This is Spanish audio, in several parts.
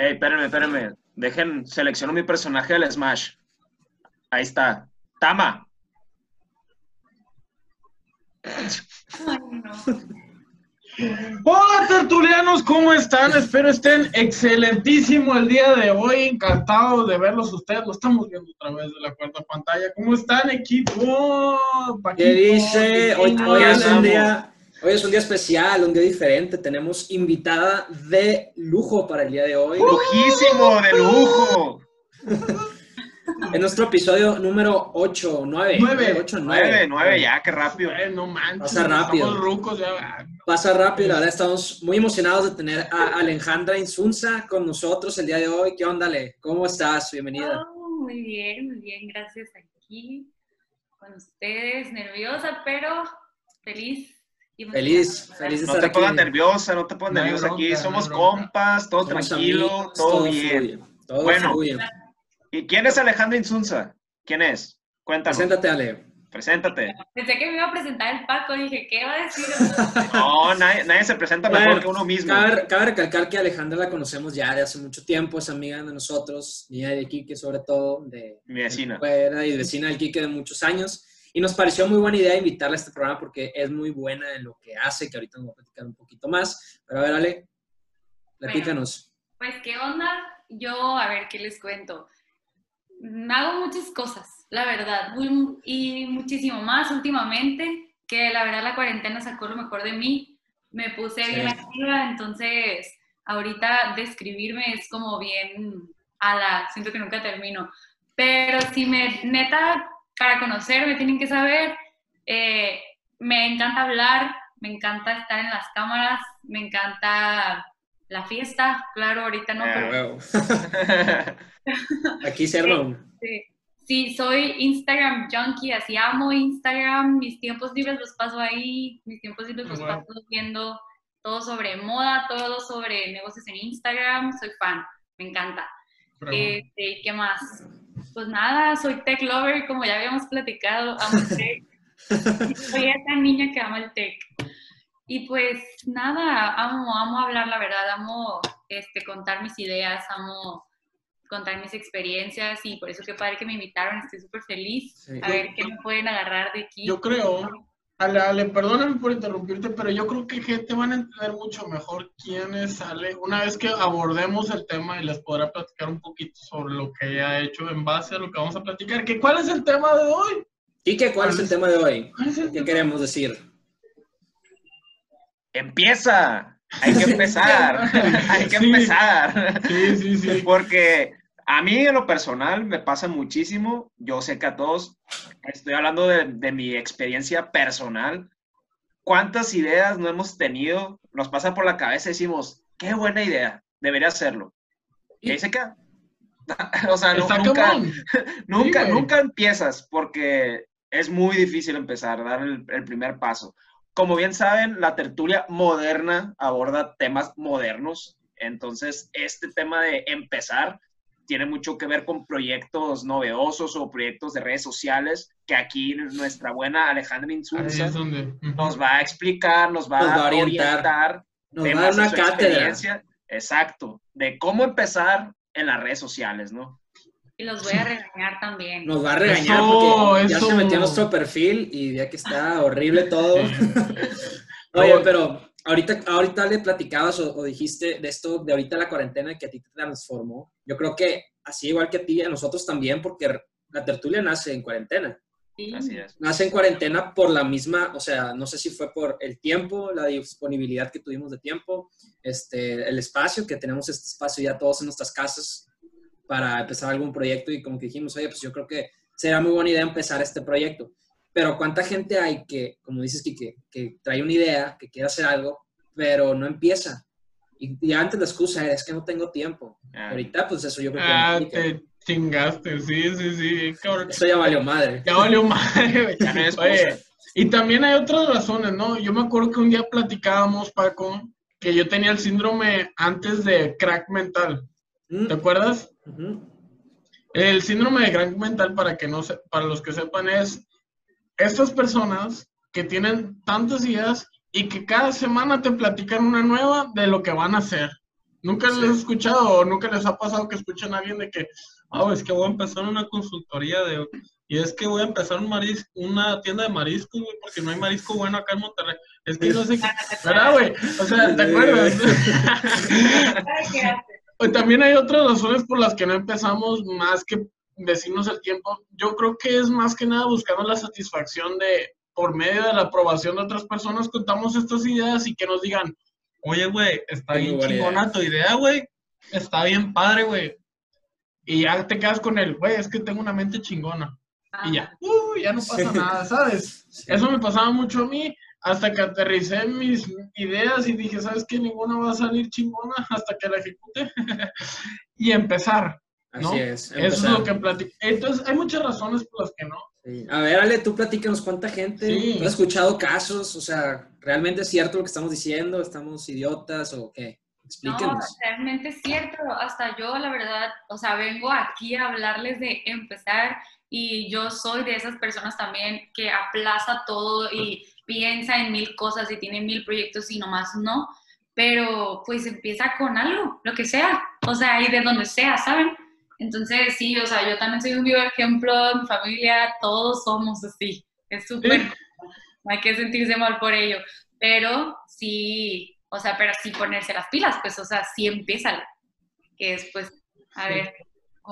Ey, espérenme, espérenme. Dejen, selecciono mi personaje del Smash. Ahí está. Tama. Ay, no. Hola tertulianos, ¿cómo están? Espero estén excelentísimo el día de hoy. Encantado de verlos ustedes. Lo estamos viendo a través de la cuarta pantalla. ¿Cómo están, equipo? Paquito, ¿Qué dice? Hoy, hoy es un día, hoy es un día especial, un día diferente. Tenemos invitada de lujo para el día de hoy. Lujísimo, de lujo. En nuestro episodio número 8, 9. Nueve. 8, Nueve, nueve, ya, qué rápido. Ay, no manches. Pasa rápido. Estamos rucos ya. Pasa rápido, la verdad estamos muy emocionados de tener a Alejandra Insunza con nosotros el día de hoy. ¿Qué onda, Ale? ¿Cómo estás? Bienvenida. Oh, muy bien, muy bien, gracias aquí con ustedes, nerviosa, pero feliz. Feliz, feliz de No estar te aquí. pongas nerviosa, no te pongas No nerviosa aquí. Somos no compas, todo Somos tranquilo, amigos, todo bien. fluye, todo Bueno. fluye. ¿Y quién es Alejandra Insunza? ¿Quién es? Cuéntanos. Preséntate, Ale. Preséntate. Pensé que me iba a presentar el Paco, dije, ¿qué va a decir? No, nadie, nadie se presenta mejor Bueno, que uno mismo. Cabe, cabe recalcar que Alejandra la conocemos ya de hace mucho tiempo, es amiga de nosotros, niña de Quique sobre todo, de Mi vecina. fuera y vecina del Quique de muchos años. Y nos pareció muy buena idea invitarla a este programa porque es muy buena en lo que hace, que ahorita nos va a platicar un poquito más. Pero a ver, Ale, platícanos. Pues, ¿qué onda? Yo, a ver, ¿qué les cuento? Mm, Hago muchas cosas, la verdad, muy- y muchísimo más últimamente, que la verdad la cuarentena sacó lo mejor de mí. Me puse Sí. bien activa, entonces ahorita describirme es como bien a la, siento que nunca termino. Pero si me, neta, para conocerme tienen que saber, eh, me encanta hablar, me encanta estar en las cámaras, me encanta la fiesta, claro, ahorita no, Ah, pero Huevo. Aquí se arma Sí, sí, soy Instagram junkie, así amo Instagram, mis tiempos libres los paso ahí, mis tiempos libres los Wow. paso viendo todo sobre moda, todo sobre negocios en Instagram, soy fan, me encanta. Este, ¿Qué más? Pues nada, soy tech lover, como ya habíamos platicado, amo el tech. soy esa niña que ama el tech. Y pues nada, amo, amo hablar la verdad, amo este, contar mis ideas, amo contar mis experiencias y por eso qué padre que me invitaron, estoy súper feliz. Sí. A ver qué me pueden agarrar de aquí. Yo creo, Ale, Ale, perdóname por interrumpirte, pero yo creo que gente van a entender mucho mejor quién es Ale una vez que abordemos el tema y les podrá platicar un poquito sobre lo que ella ha hecho en base a lo que vamos a platicar. ¿Que ¿Cuál es el tema de hoy? Quique, ¿cuál es el tema de hoy? ¿Cuál es el ¿Qué tema? queremos decir? Empieza. Hay que empezar. Hay que Sí. empezar. Sí, sí, sí. Porque a mí en lo personal me pasa muchísimo. Yo sé que a todos, estoy hablando de, de mi experiencia personal. ¿Cuántas ideas no hemos tenido? Nos pasa por la cabeza y decimos, qué buena idea, debería hacerlo. Y ahí se queda. o sea, no- nunca, nunca, Sí, nunca empiezas porque es muy difícil empezar, dar el, el primer paso. Como bien saben, la tertulia moderna aborda temas modernos. Entonces, este tema de empezar tiene mucho que ver con proyectos novedosos o proyectos de redes sociales que aquí nuestra buena Alejandra Insulza es donde. nos va a explicar, nos va, Nos va a orientar. orientar, Nos va a dar una cátedra. experiencia. Exacto, de cómo empezar en las redes sociales, ¿no? Y los voy a regañar también. Nos va a regañar Eso, porque ya eso. se metió a nuestro perfil y ya que está horrible todo. Oye, pero ahorita, ahorita le platicabas o, o dijiste de esto, de ahorita la cuarentena que a ti te transformó. Yo creo que así igual que a ti, a nosotros también, porque la tertulia nace en cuarentena. Sí. Así es. Nace en cuarentena por la misma, o sea, no sé si fue por el tiempo, la disponibilidad que tuvimos de tiempo, este, el espacio, que tenemos este espacio ya todos en nuestras casas para empezar algún proyecto y como que dijimos, oye, pues yo creo que sería muy buena idea empezar este proyecto. Pero ¿cuánta gente hay que, como dices, que, que trae una idea, que quiere hacer algo, pero no empieza? Y, y antes la excusa era, es que no tengo tiempo. Ah. Ahorita, pues eso yo creo que... Ah, te chingaste, sí, sí, sí, cabrón. Eso ya valió madre. Ya valió madre, güey. Ya no. Oye, y también hay otras razones, ¿no? Yo me acuerdo que un día platicábamos, Paco, que yo tenía el síndrome antes de crack mental. Mm, ¿Te acuerdas? El síndrome de crack mental, para, que no se- para los que sepan, es estas personas que tienen tantas ideas y que cada semana te platican una nueva de lo que van a hacer. Nunca Sí. les he escuchado o nunca les ha pasado que escuchen a alguien de que, ah, es que voy a empezar una consultoría de, y es que voy a empezar un maris, una tienda de mariscos, güey, porque no hay marisco bueno acá en Monterrey. Es que no sé qué, ¿verdad, güey? O sea, ¿te acuerdas? También hay otras razones por las que no empezamos más que decirnos el tiempo. Yo creo que es más que nada buscando la satisfacción de, por medio de la aprobación de otras personas, contamos estas ideas y que nos digan, oye, güey, está bien chingona idea". tu idea, güey. Está bien padre, güey. Y ya te quedas con el, güey, es que tengo una mente chingona. Y ya, uh, ya no pasa Sí. nada, ¿sabes? Sí. Eso me pasaba mucho a mí hasta que aterricé mis ideas y dije, ¿sabes qué? Ninguna va a salir chingona hasta que la ejecute. y empezar. Así ¿no? es. Eso es lo que platico. Entonces, hay muchas razones por las que no. Sí. A ver, Ale, tú platícanos cuánta gente. Sí. ¿Tú has escuchado casos? O sea, ¿realmente es cierto lo que estamos diciendo? ¿Estamos idiotas o qué? No, Explíquenos. realmente es cierto. Hasta yo, la verdad, o sea, vengo aquí a hablarles de empezar y yo soy de esas personas también que aplaza todo y piensa en mil cosas y tiene mil proyectos y nomás no. Pero pues empieza con algo, lo que sea, o sea, y de donde sea, ¿saben? Entonces, sí, o sea, yo también soy un vivo ejemplo, mi familia, todos somos así. Es súper, no hay que sentirse mal por ello. Pero sí, o sea, pero sí ponerse las pilas, pues, o sea, sí empieza. Que es, pues, a Sí. ver.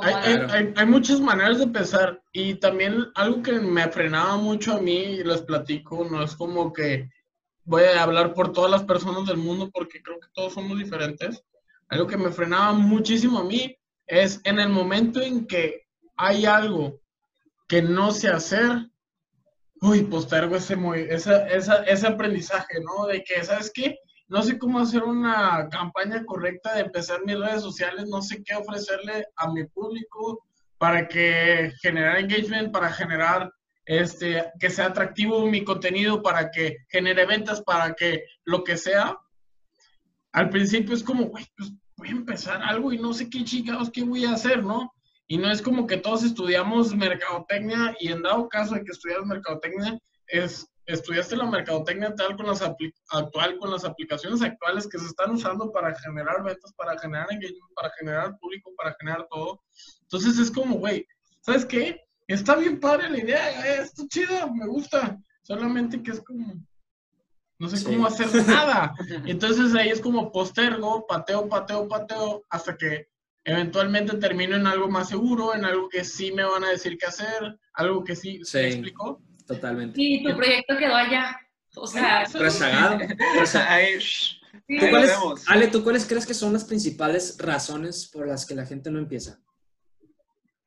Hay, hay- hay- hay muchas maneras de empezar y también algo que me frenaba mucho a mí, y les platico, no es como que voy a hablar por todas las personas del mundo porque creo que todos somos diferentes. Algo que me frenaba muchísimo a mí es en el momento en que hay algo que no sé hacer, uy, postergo ese, esa, esa- ese aprendizaje, ¿no? De que, ¿sabes qué? No sé cómo hacer una campaña correcta de empezar mis redes sociales, no sé qué ofrecerle a mi público para que generar engagement, para generar este, que sea atractivo mi contenido, para que genere ventas, para que lo que sea. Al principio es como, güey, pues voy a empezar algo y no sé qué chingados qué voy a hacer, ¿no? Y no es como que todos estudiamos mercadotecnia y en dado caso de que estudias mercadotecnia, es, estudiaste la mercadotecnia tal con las actual, con las aplicaciones actuales que se están usando para generar ventas, para generar engagement, para generar público, para generar todo. Entonces es como, güey, ¿sabes qué? Está bien padre la idea, eh, está chida, me gusta. Solamente que es como, no sé Sí. cómo hacer nada. Entonces ahí es como postergo, pateo, pateo, pateo, hasta que eventualmente termino en algo más seguro, en algo que sí me van a decir qué hacer, algo que sí, Sí. ¿me explico? Totalmente. Y tu proyecto quedó allá. O sea, Rezagado. Shh, sí, ¿Tú Ahí cuáles-. Ale, ¿tú cuáles crees que son las principales razones por las que la gente no empieza?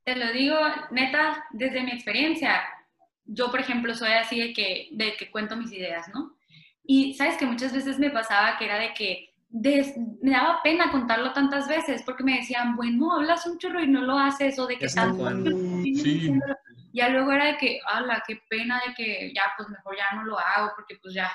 te lo digo, neta, desde mi experiencia. Yo, por ejemplo, soy así de que, de que cuento mis ideas, ¿no? Y sabes que muchas veces me pasaba que era de que des- me daba pena contarlo tantas veces porque me decían, bueno, hablas un chorro y no lo haces, o de que tanto Sí. Ya luego era de que, ala, qué pena de que ya, pues mejor ya no lo hago porque pues ya.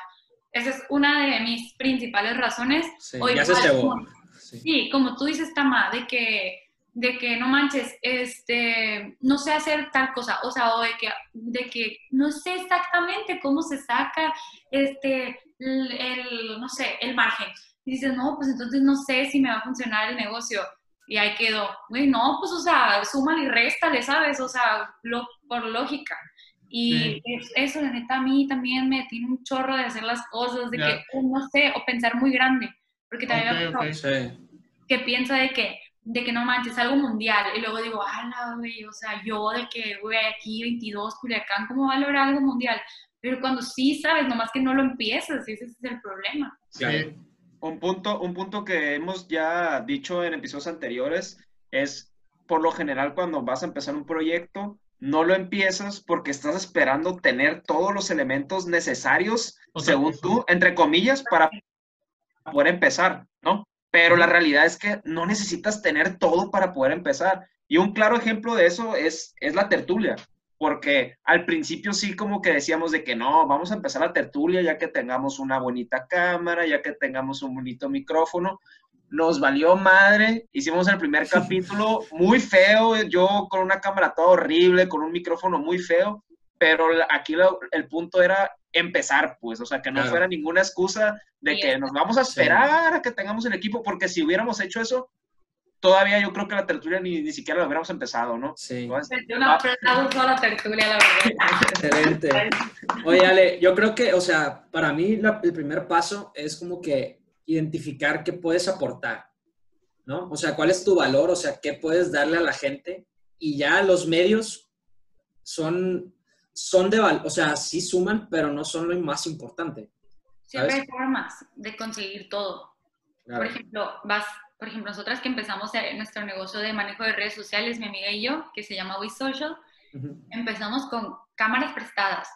Esa es una de mis principales razones. Sí, O ya se igual como- Sí. Sí, como tú dices, Tama, de que, de que no manches, este, no sé hacer tal cosa, o sea, o de que, de que no sé exactamente cómo se saca, este, el, el, no sé, el margen. Y dices, no, pues entonces no sé si me va a funcionar el negocio. Y ahí quedó. Güey, no, pues, o sea, súmale y réstale, ¿sabes? O sea, lo, por lógica. Y Sí. eso, la neta, a mí también me tiene un chorro de hacer las cosas, de que, uh, no sé, o pensar muy grande. Porque también me ha Ok, pasado ok. Sí. que piensa de que, de que no manches, algo mundial. Y luego digo, ala, güey, o sea, yo de que, güey, aquí 22, Culiacán, ¿cómo va a lograr algo mundial? Pero cuando sí sabes, nomás que no lo empiezas, ese es el problema. Sí. Un punto, un punto que hemos ya dicho en episodios anteriores es, por lo general, cuando vas a empezar un proyecto, no lo empiezas porque estás esperando tener todos los elementos necesarios, según tú, entre comillas, para poder empezar, ¿no? Pero la realidad es que no necesitas tener todo para poder empezar. Y un claro ejemplo de eso es, es la tertulia, porque al principio sí como que decíamos de que no, vamos a empezar la tertulia ya que tengamos una bonita cámara, ya que tengamos un bonito micrófono. Nos valió madre, hicimos el primer capítulo muy feo, yo con una cámara toda horrible, con un micrófono muy feo, pero la- aquí lo- el punto era empezar, pues, o sea, que no Claro. fuera ninguna excusa de Sí, que nos vamos a Sí. esperar a que tengamos el equipo, porque si hubiéramos hecho eso, todavía yo creo que la tertulia ni, ni siquiera lo hubiéramos empezado, ¿no? Sí, Entonces, Yo no aplauso a la tertulia, la verdad. excelente. Oye, Ale, yo creo que, o sea, para mí la- el primer paso es como que identificar qué puedes aportar, ¿no? O sea, cuál es tu valor, o sea, qué puedes darle a la gente y ya los medios son, son de valor, o sea, sí suman, pero no son lo más importante. Siempre ¿Sabes? hay formas de conseguir todo. Claro. Por ejemplo, vas, por ejemplo, nosotras que empezamos nuestro negocio de manejo de redes sociales, mi amiga y yo, que se llama We Social, Ujú. empezamos con cámaras prestadas.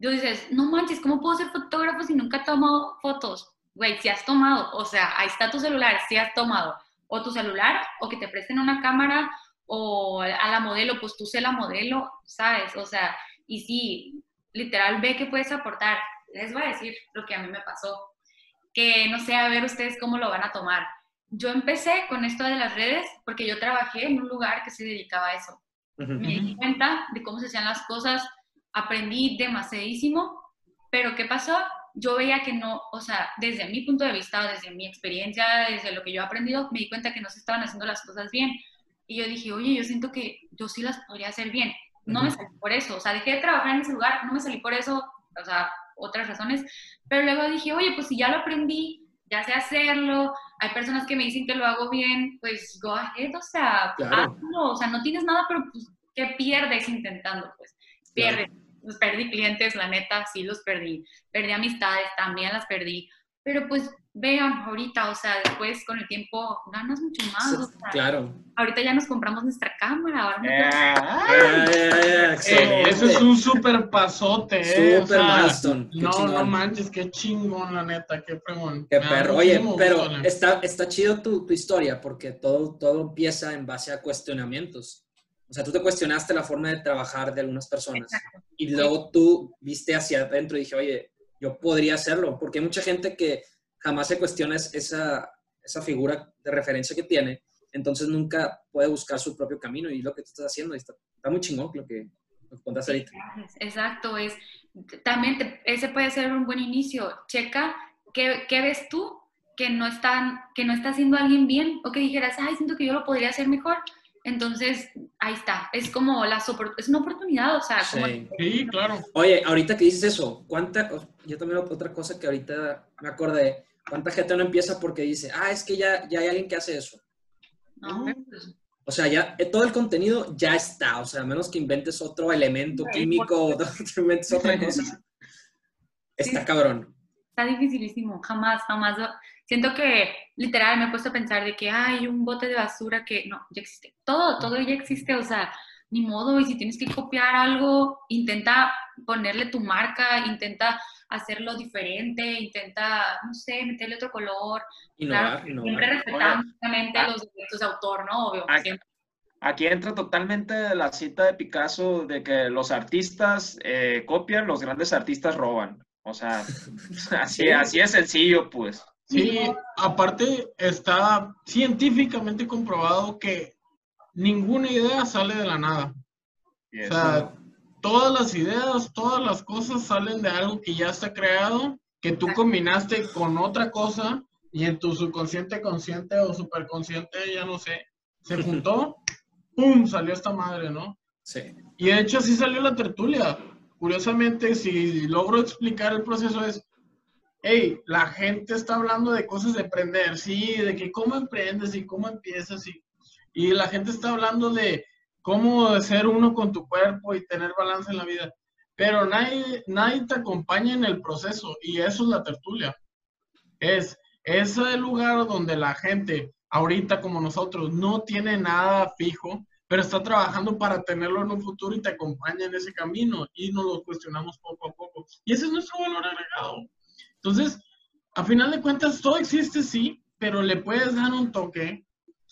Yo dices, no manches, ¿cómo puedo ser fotógrafo si nunca he tomado fotos? Güey, si has tomado, o sea, ahí está tu celular, si has tomado, o tu celular, o que te presten una cámara, o a la modelo, pues tú sé la modelo, ¿sabes? O sea, y sí, literal, ve que puedes aportar. Les voy a decir lo que a mí me pasó, que no sé, a ver ustedes cómo lo van a tomar. Yo empecé con esto de las redes porque yo trabajé en un lugar que se dedicaba a eso me di cuenta de cómo se hacían las cosas, aprendí demasiadísimo, pero ¿qué pasó? Yo veía que no, o sea, desde mi punto de vista, desde mi experiencia, desde lo que yo he aprendido, me di cuenta que no se estaban haciendo las cosas bien. Y yo dije, oye, yo siento que yo sí las podría hacer bien. No me salí por eso, o sea, dejé de trabajar en ese lugar, no me salí por eso, o sea, otras razones, pero luego dije, oye, pues si ya lo aprendí, ya sé hacerlo, hay personas que me dicen que lo hago bien, pues go ahead, o sea, Claro. hazlo, o sea, no tienes nada, pero pues, ¿qué pierdes intentando? Pues Claro. pierdes. Pues perdí clientes, la neta, sí los perdí. Perdí amistades, también las perdí. Pero pues vean, ahorita, o sea, después con el tiempo ganas mucho más. o sea, Claro. Ahorita ya nos compramos nuestra cámara, ahora no eh, Ah, ya, Eh, excelente. eso es un super pasote, eh. o Super sea, milestone. Qué No, no chingón. manches, qué chingón, la neta, qué fregón. Qué perro. Oye, pero gusto, está, está chido tu, tu historia porque todo, todo empieza en base a cuestionamientos. O sea, tú te cuestionaste la forma de trabajar de algunas personas Exacto. y luego tú viste hacia adentro y dije, oye, yo podría hacerlo, porque hay mucha gente que jamás se cuestiona es- esa, esa figura de referencia que tiene, entonces nunca puede buscar su propio camino y lo que tú estás haciendo está, está muy chingón lo que, lo que contaste ahorita. Exacto, es también te- ese puede ser un buen inicio. Checa qué, qué ves tú que no están, que no está haciendo alguien bien o que dijeras, ay, siento que yo lo podría hacer mejor. Entonces, ahí está. Es como la es una oportunidad, o sea, como Sí. Sí, claro. Oye, ahorita que dices eso, ¿cuánta, yo también otra cosa que ahorita me acordé, ¿cuánta gente no empieza porque dice, ah, es que ya, ya hay alguien que hace eso? no, O sea, ya eh, todo el contenido ya está, o sea, a menos que inventes otro elemento químico o inventes otra cosa, está cabrón. está dificilísimo. Jamás, jamás. Siento que literal me he puesto a pensar de que hay un bote de basura que no, ya existe. Todo, todo ya existe, o sea, ni modo. Y si tienes que copiar algo, intenta ponerle tu marca, intenta hacerlo diferente, intenta, no sé, meterle otro color. Innovar, Claro, innovar. siempre respetando obviamente Ah. los derechos de autor, ¿no? Obvio. Siempre. Aquí entra totalmente la cita de Picasso de que los artistas eh, copian, los grandes artistas roban. O sea, así, así es sencillo, pues. Sí, aparte está científicamente comprobado que ninguna idea sale de la nada. O sea, todas las ideas, todas las cosas salen de algo que ya está creado, que tú combinaste con otra cosa y en tu subconsciente, consciente o superconsciente, ya no sé, se juntó, ¡pum! salió esta madre, ¿no? Sí. Y de hecho así salió la tertulia. Curiosamente, si logro explicar el proceso es, hey, la gente está hablando de cosas de emprender, sí, de que cómo emprendes y cómo empiezas y, y la gente está hablando de cómo ser uno con tu cuerpo y tener balance en la vida. Pero nadie, nadie te acompaña en el proceso y eso es la tertulia. Es ese lugar donde la gente, ahorita como nosotros, no tiene nada fijo, pero está trabajando para tenerlo en un futuro y te acompaña en ese camino y nos lo cuestionamos poco a poco. Y ese es nuestro valor agregado. Entonces, a final de cuentas, todo existe, sí, pero le puedes dar un toque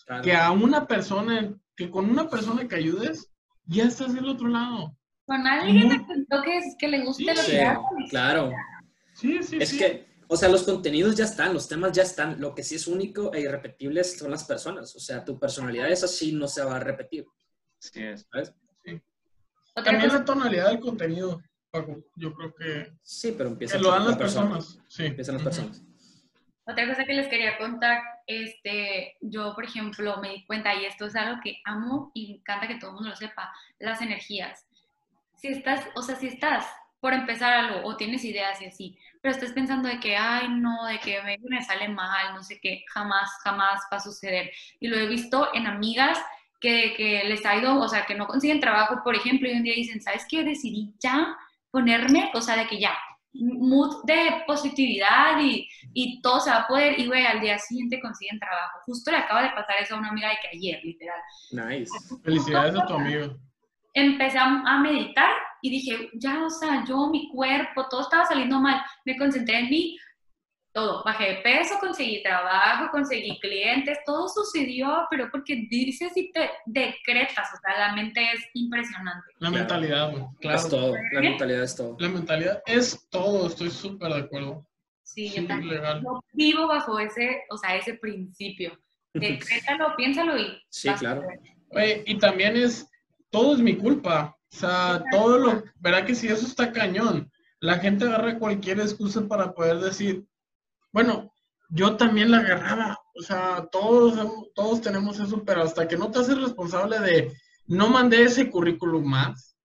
claro. que a una persona, que con una persona que ayudes, ya estás del otro lado. Con alguien contó que, es- que le guste Sí, lo Sí, que haces. claro. Sí, sí, Es sí. que, o sea, los contenidos ya están, los temas ya están. Lo que sí es único e irrepetible son las personas. O sea, tu personalidad es así, no se va a repetir. Así es. ¿sabes? Otra También cosa- la tonalidad del contenido, Paco. Yo creo que, Sí, pero empieza que lo dan la las persona. personas. Sí. Empiezan las personas. Otra cosa que les quería contar, este, yo por ejemplo me di cuenta, y esto es algo que amo y me encanta que todo el mundo lo sepa, las energías. Si estás, o sea, si estás por empezar algo o tienes ideas y así, pero estás pensando de que, ay, no, de que me, me sale mal, no sé qué, jamás, jamás va a suceder. Y lo he visto en amigas que, que les ha ido, o sea, que no consiguen trabajo, por ejemplo, y un día dicen, ¿sabes qué? Decidí ya ponerme, o sea, de que ya, mood de positividad y, y todo se va a poder, y güey, al día siguiente consiguen trabajo. Justo le acaba de pasar eso a una amiga de que ayer, literal. Nice. Felicidades a tu amigo. Empecé a, a meditar y dije, ya, o sea, yo, mi cuerpo, todo estaba saliendo mal. Me concentré en mí, todo. Bajé de peso, conseguí trabajo, conseguí clientes, todo sucedió, pero porque dices y te decretas, o sea, la mente es impresionante. La Claro. mentalidad, güey. Claro. Es todo. La mentalidad es todo. La mentalidad es todo, estoy súper de acuerdo. Sí, Sí, yo también. legal. Yo vivo bajo ese, o sea, ese principio. Decrétalo, piénsalo y... Sí, claro. Oye, y también es, todo es mi culpa. O sea, todo lo, ¿verdad que sí? Eso está cañón. La gente agarra cualquier excusa para poder decir, bueno, yo también la agarraba. O sea, todos, todos tenemos eso, pero hasta que no te haces responsable de, no mandé ese currículum más,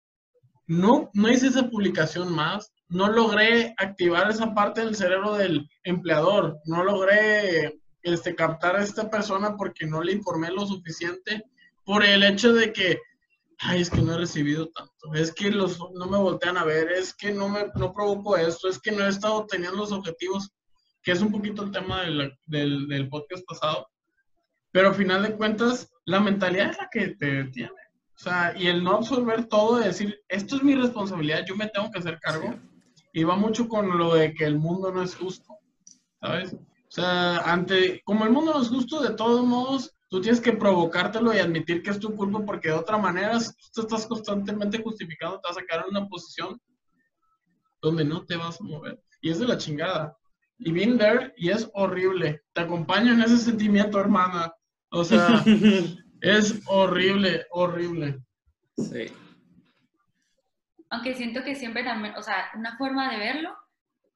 no, no hice esa publicación más, no logré activar esa parte del cerebro del empleador, no logré este, captar a esta persona porque no le informé lo suficiente por el hecho de que, ay, es que no he recibido tanto, es que los, no me voltean a ver, es que no me no provoco esto, es que no he estado teniendo los objetivos, que es un poquito el tema de la- del, del podcast pasado, pero al final de cuentas, la mentalidad es la que te detiene. O sea, y el no absorber todo, de decir, esto es mi responsabilidad, yo me tengo que hacer cargo, y va mucho con lo de que el mundo no es justo, ¿sabes? O sea, ante, como el mundo no es justo, de todos modos, tú tienes que provocártelo y admitir que es tu culpa, porque de otra manera, si tú te estás constantemente justificando, te vas a quedar en una posición donde no te vas a mover. Y es de la chingada. Y been there, y es horrible. Te acompaño en ese sentimiento, hermana. O sea, es horrible, horrible. Sí. Aunque siento que siempre también, o sea, una forma de verlo,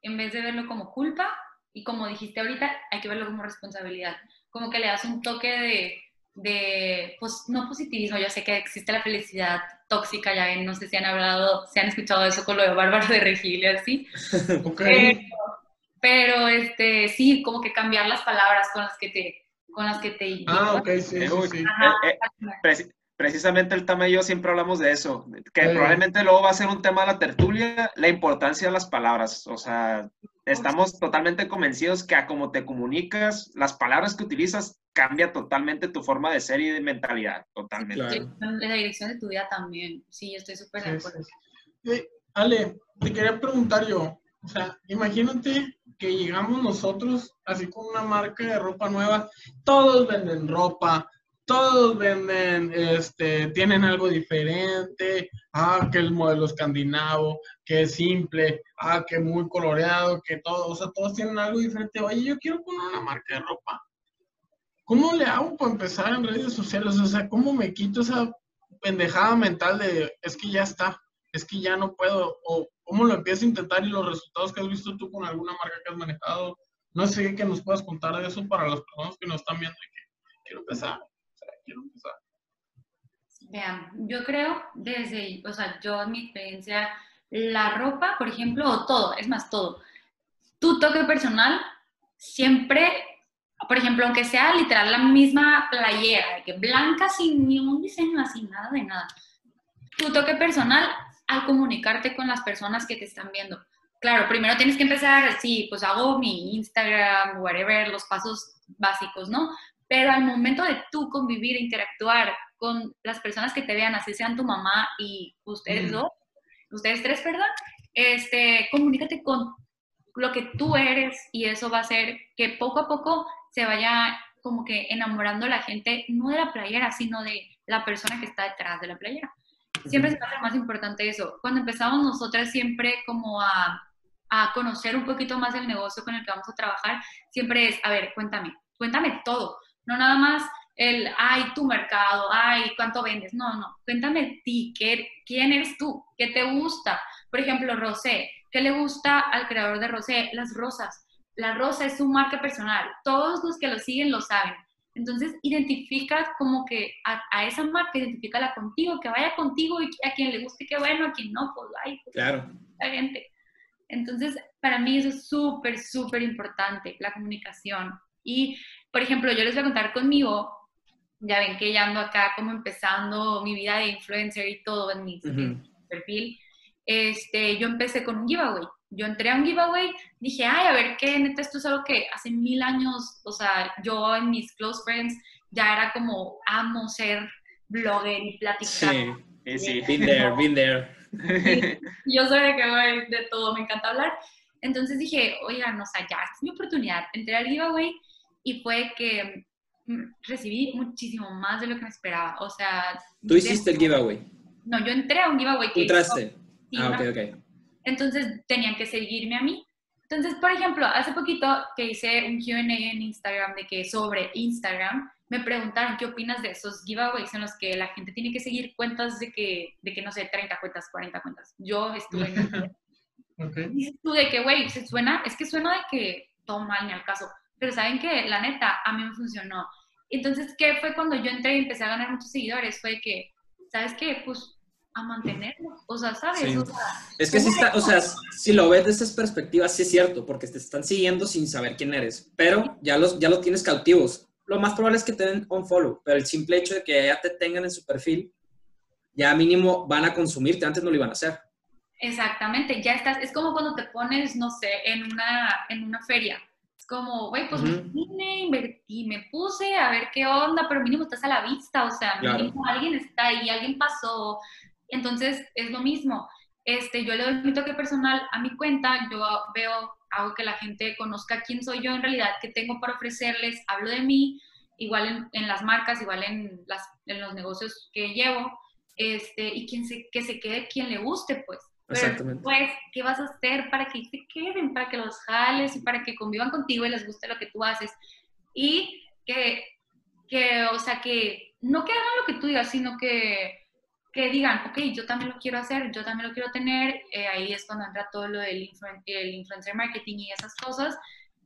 en vez de verlo como culpa, y como dijiste ahorita, hay que verlo como responsabilidad. Como que le das un toque de, de pues, no positivismo, yo sé que existe la felicidad tóxica, ya ven, no sé si han hablado, si han escuchado eso con lo de Bárbara de Regil y así, Ok. pero, pero, este, sí, como que cambiar las palabras con las que te, con las que te Ah, ok, sí, sí, Uy, sí. Ajá, Eh, eh, Preci- precisamente el Tama y yo siempre hablamos de eso, que Sí. probablemente luego va a ser un tema de la tertulia, la importancia de las palabras. O sea, estamos totalmente convencidos que a como te comunicas, las palabras que utilizas cambia totalmente tu forma de ser y de mentalidad, totalmente. Claro. La dirección de tu vida también, sí, estoy súper de acuerdo. sí, sí. Eh, Ale, te quería preguntar yo, o sea, imagínate que llegamos nosotros así con una marca de ropa nueva, todos venden ropa, todos venden, este, tienen algo diferente, ah, que el modelo escandinavo, que es simple, ah, que muy coloreado, que todo, o sea, todos tienen algo diferente. Oye, yo quiero poner una marca de ropa. ¿Cómo le hago para empezar en redes sociales? O sea, ¿cómo me quito esa pendejada mental de es que ya está, es que ya no puedo? ¿O cómo lo empiezo a intentar y los resultados que has visto tú con alguna marca que has manejado? No sé que nos puedas contar de eso para las personas que nos están viendo y que quiero empezar. O sea, quiero empezar. Vean, yo creo desde, o sea, yo mi experiencia, la ropa, por ejemplo, o todo, es más, todo. Tu toque personal siempre, por ejemplo, aunque sea literal la misma playera, que blanca sin ningún diseño así, nada de nada. Tu toque personal al comunicarte con las personas que te están viendo. Claro, primero tienes que empezar, sí, pues hago mi Instagram, whatever, los pasos básicos, ¿no? Pero al momento de tú convivir, interactuar con las personas que te vean, así sean tu mamá y ustedes Mm. dos, ustedes tres, perdón, este, comunícate con lo que tú eres y eso va a hacer que poco a poco se vaya como que enamorando la gente, no de la playera, sino de la persona que está detrás de la playera. Siempre se me hace más importante eso. Cuando empezamos nosotras siempre como a, a conocer un poquito más el negocio con el que vamos a trabajar, siempre es, a ver, cuéntame, cuéntame todo, no nada más el, ay, tu mercado, ay, cuánto vendes. No, no, cuéntame ti, ¿qué, quién eres tú, qué te gusta. Por ejemplo, Rosé, ¿qué le gusta al creador de Rosé? Las rosas. La rosa es su marca personal. Todos los que lo siguen lo saben. Entonces, identifica como que a, esa marca, identifícala contigo, que vaya contigo y a quien le guste, qué bueno, a quien no, pues, ay, pues, claro. la gente. Entonces, para mí eso es súper, súper importante, la comunicación. Y, por ejemplo, yo les voy a contar conmigo, ya ven que ya ando acá como empezando mi vida de influencer y todo en mi, perfil, este, yo empecé con un giveaway. Yo entré a un giveaway, dije, ay, a ver qué, neta, esto es algo que hace mil años, o sea, yo en mis close friends ya era como, amo ser blogger y platicar. Sí, sí, been there, been there. yo soy de que voy de todo, me encanta hablar. Entonces dije, oigan, o sea, ya, es mi oportunidad. Entré al giveaway y fue que mm, recibí muchísimo más de lo que me esperaba. O sea... ¿Tú hiciste el giveaway? No, yo entré a un giveaway que... ¿Entraste? ah, ok, ok. Entonces tenían que seguirme a mí. Entonces, por ejemplo, hace poquito que hice un Q&A en Instagram de que sobre Instagram, me preguntaron qué opinas de esos giveaways en los que la gente tiene que seguir cuentas de que, de que no sé, 30 cuentas, 40 cuentas. Yo estuve en... okay. Dices tú de que, güey, se suena, es que suena de que todo mal ni al caso, pero saben que la neta, a mí me funcionó. Entonces, ¿qué fue cuando yo entré y empecé a ganar muchos seguidores? Fue que, ¿sabes qué? Pues a mantenerlo. O sea, ¿sabes? es que si está, o sea, si lo ves desde esa perspectiva, sí es cierto, porque te están siguiendo sin saber quién eres, pero ya los, ya lo tienes cautivos. Lo más probable es que te den un follow, pero el simple hecho de que ya te tengan en su perfil, ya mínimo van a consumirte, antes no lo iban a hacer. Exactamente, ya estás, es como cuando te pones, no sé, en una, en una feria. Es como, güey, pues me vine, invertí, me puse a ver qué onda, pero mínimo estás a la vista, o sea, mínimo alguien está ahí, alguien pasó, entonces, es lo mismo. Este, yo le doy mi toque personal a mi cuenta, yo veo, hago que la gente conozca quién soy yo en realidad, qué tengo para ofrecerles, hablo de mí, igual en, las marcas, igual en, las, en, los negocios que llevo, este, y quien se, que se quede quien le guste, pues. Pero pues, ¿qué vas a hacer para que se queden, para que los jales y para que convivan contigo y les guste lo que tú haces? Y que, que o sea, que no que hagan lo que tú digas, sino que que digan, ok, yo también lo quiero hacer, yo también lo quiero tener, eh, ahí es cuando entra todo lo del el influencer marketing y esas cosas.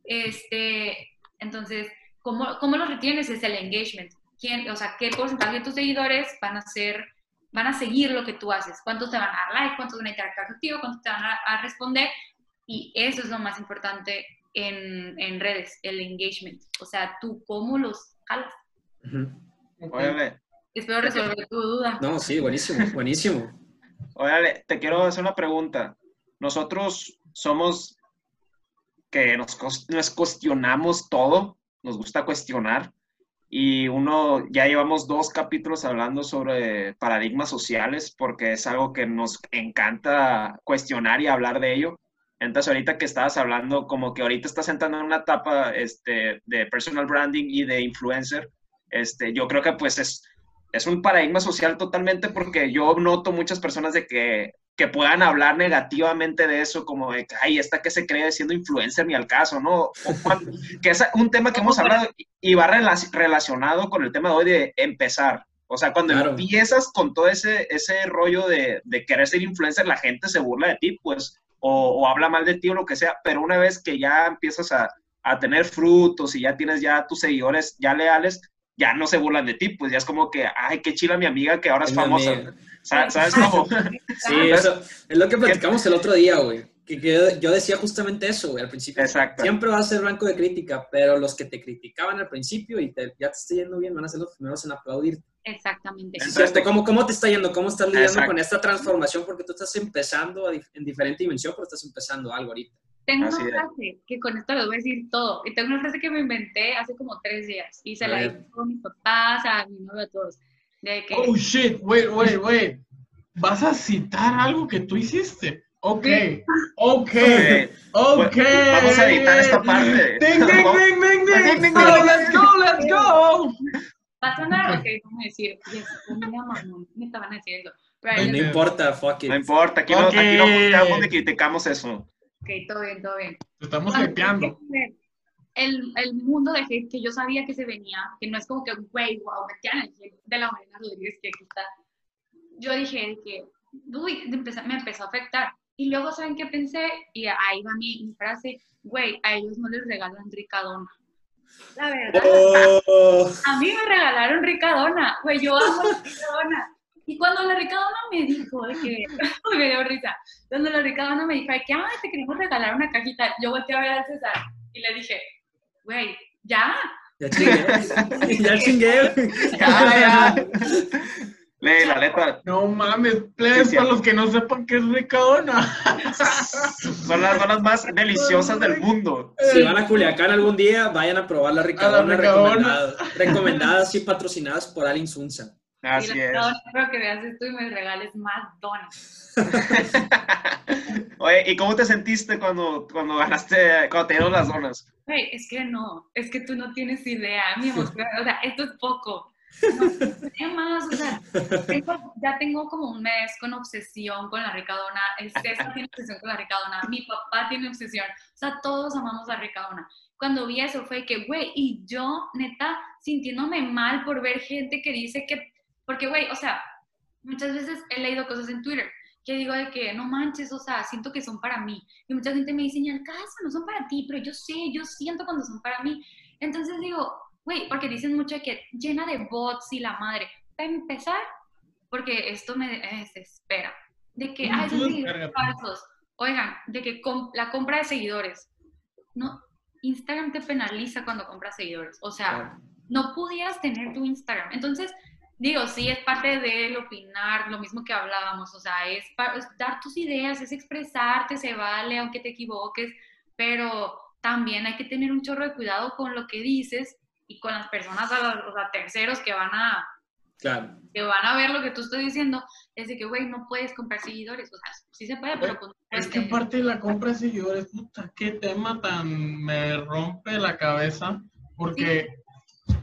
Este, entonces, ¿cómo, ¿cómo lo retienes? Es el engagement. ¿Quién, o sea, ¿qué porcentaje de tus seguidores van a ser, van a seguir lo que tú haces? ¿Cuántos te van a dar like? ¿Cuántos van a interactuar contigo? ¿Cuántos te van a, responder? Y eso es lo más importante en, en, redes, el engagement. O sea, tú cómo los jalas. Uh Espero resolver tu duda. No, sí, buenísimo, buenísimo. Oye, te quiero hacer una pregunta. Nosotros somos que nos, nos cuestionamos todo, nos gusta cuestionar, y uno, ya llevamos dos capítulos hablando sobre paradigmas sociales, porque es algo que nos encanta cuestionar y hablar de ello. Entonces, ahorita que estabas hablando, como que ahorita estás entrando en una etapa este, de personal branding y de influencer, este, yo creo que pues es, es un paradigma social totalmente porque yo noto muchas personas de que, que puedan hablar negativamente de eso, como de que, ay, esta que se cree siendo influencer ni al caso, ¿no? que es un tema que hemos hablado y va relacionado con el tema de hoy de empezar. O sea, cuando empiezas con todo ese, ese rollo de, de, querer ser influencer, la gente se burla de ti, pues, o, o, habla mal de ti o lo que sea, pero una vez que ya empiezas a, a tener frutos y ya tienes ya tus seguidores ya leales, ya no se burlan de ti, pues ya es como que, ay, qué chila mi amiga que ahora es, famosa. ¿Sabes cómo? Sí, eso es lo que platicamos el otro día, güey. Que, yo decía justamente eso, güey, al principio. Exacto. Siempre va a ser blanco de crítica, pero los que te criticaban al principio y ya te está yendo bien van a ser los primeros en aplaudir. Exactamente. Entonces, ¿cómo, ¿cómo te está yendo? ¿Cómo estás lidiando con esta transformación? Porque tú estás empezando en diferente dimensión, pero estás empezando algo ahorita. Tengo una frase que con esto les voy a decir todo. Y tengo una frase que me inventé hace como tres días y se la dije a mis papás, a mi novio, a todos. De que, oh shit, wait, wait, wait. ¿Vas a citar algo que tú hiciste? Ok, ok, ok. Vamos a editar esta parte. Ding, ding, ding, ding, ding. let's go, let's go. Va a sonar, ok, vamos a decir, no me estaban haciendo. No importa, fuck it. No importa, aquí no, aquí no criticamos eso. Ok, todo bien, todo bien. Te estamos hypeando. el, el mundo de hate que yo sabía que se venía, que no es como que, güey, wow, metían el hate de la Morena Rodríguez que aquí está. Yo dije que, uy, me empezó, a afectar. Y luego, ¿saben qué pensé? Y ahí va mi, mi frase, güey, a ellos no les regalan ricadona. La verdad, Oh, a mí me regalaron ricadona, güey, yo amo ricadona. Y cuando la ricadona me dijo de que, me dio risa, cuando la ricadona me dijo de que, ay, te queremos regalar una cajita, yo volteé a ver a César y le dije, güey, ya, ya chingué. ya chingué. Ya, ya. Lee la letra. No mames, plebes, para los que no sepan qué es ricadona. Son las donas más deliciosas del mundo. Si van a Culiacán algún día, vayan a probar la ricadona Ricadona. recomendada. Recomendadas y patrocinadas por Alin Sunza. Así es. espero que veas esto y me regales más donas. Oye, ¿y cómo te sentiste cuando, cuando ganaste, cuando te dieron las donas? Güey, es que no, es que tú no tienes idea, mi emoción, o sea, esto es poco. No, ¿qué más? O sea, tengo- ya tengo como un mes con obsesión con la ricadona, el César tiene obsesión con la ricadona, mi papá tiene obsesión, o sea, todos amamos la ricadona. Cuando vi eso fue que, güey, y yo, neta, sintiéndome mal por ver gente que dice que, porque, güey, o sea, muchas veces he leído cosas en Twitter que digo de que, no manches, o sea, siento que son para mí. Y mucha gente me dice, ni al caso, no son para ti, pero yo sé, yo siento cuando son para mí. Entonces digo, güey, porque dicen mucho que llena de bots y la madre. Para empezar, porque esto me desespera. De que, ay, son tú seguidores falsos. Oigan, de que com- la compra de seguidores. No, Instagram te penaliza cuando compras seguidores. O sea, no pudieras tener tu Instagram. Entonces, digo, sí, es parte del opinar, lo mismo que hablábamos, o sea, es, es dar tus ideas, es expresarte, se vale, aunque te equivoques, pero también hay que tener un chorro de cuidado con lo que dices y con las personas, a los, o sea, terceros que van a, Claro. que van a ver lo que tú estás diciendo, es de que, güey, no puedes comprar seguidores, o sea, sí se puede, pero... pues, Es que aparte de la compra de seguidores, puta, qué tema tan me rompe la cabeza. Porque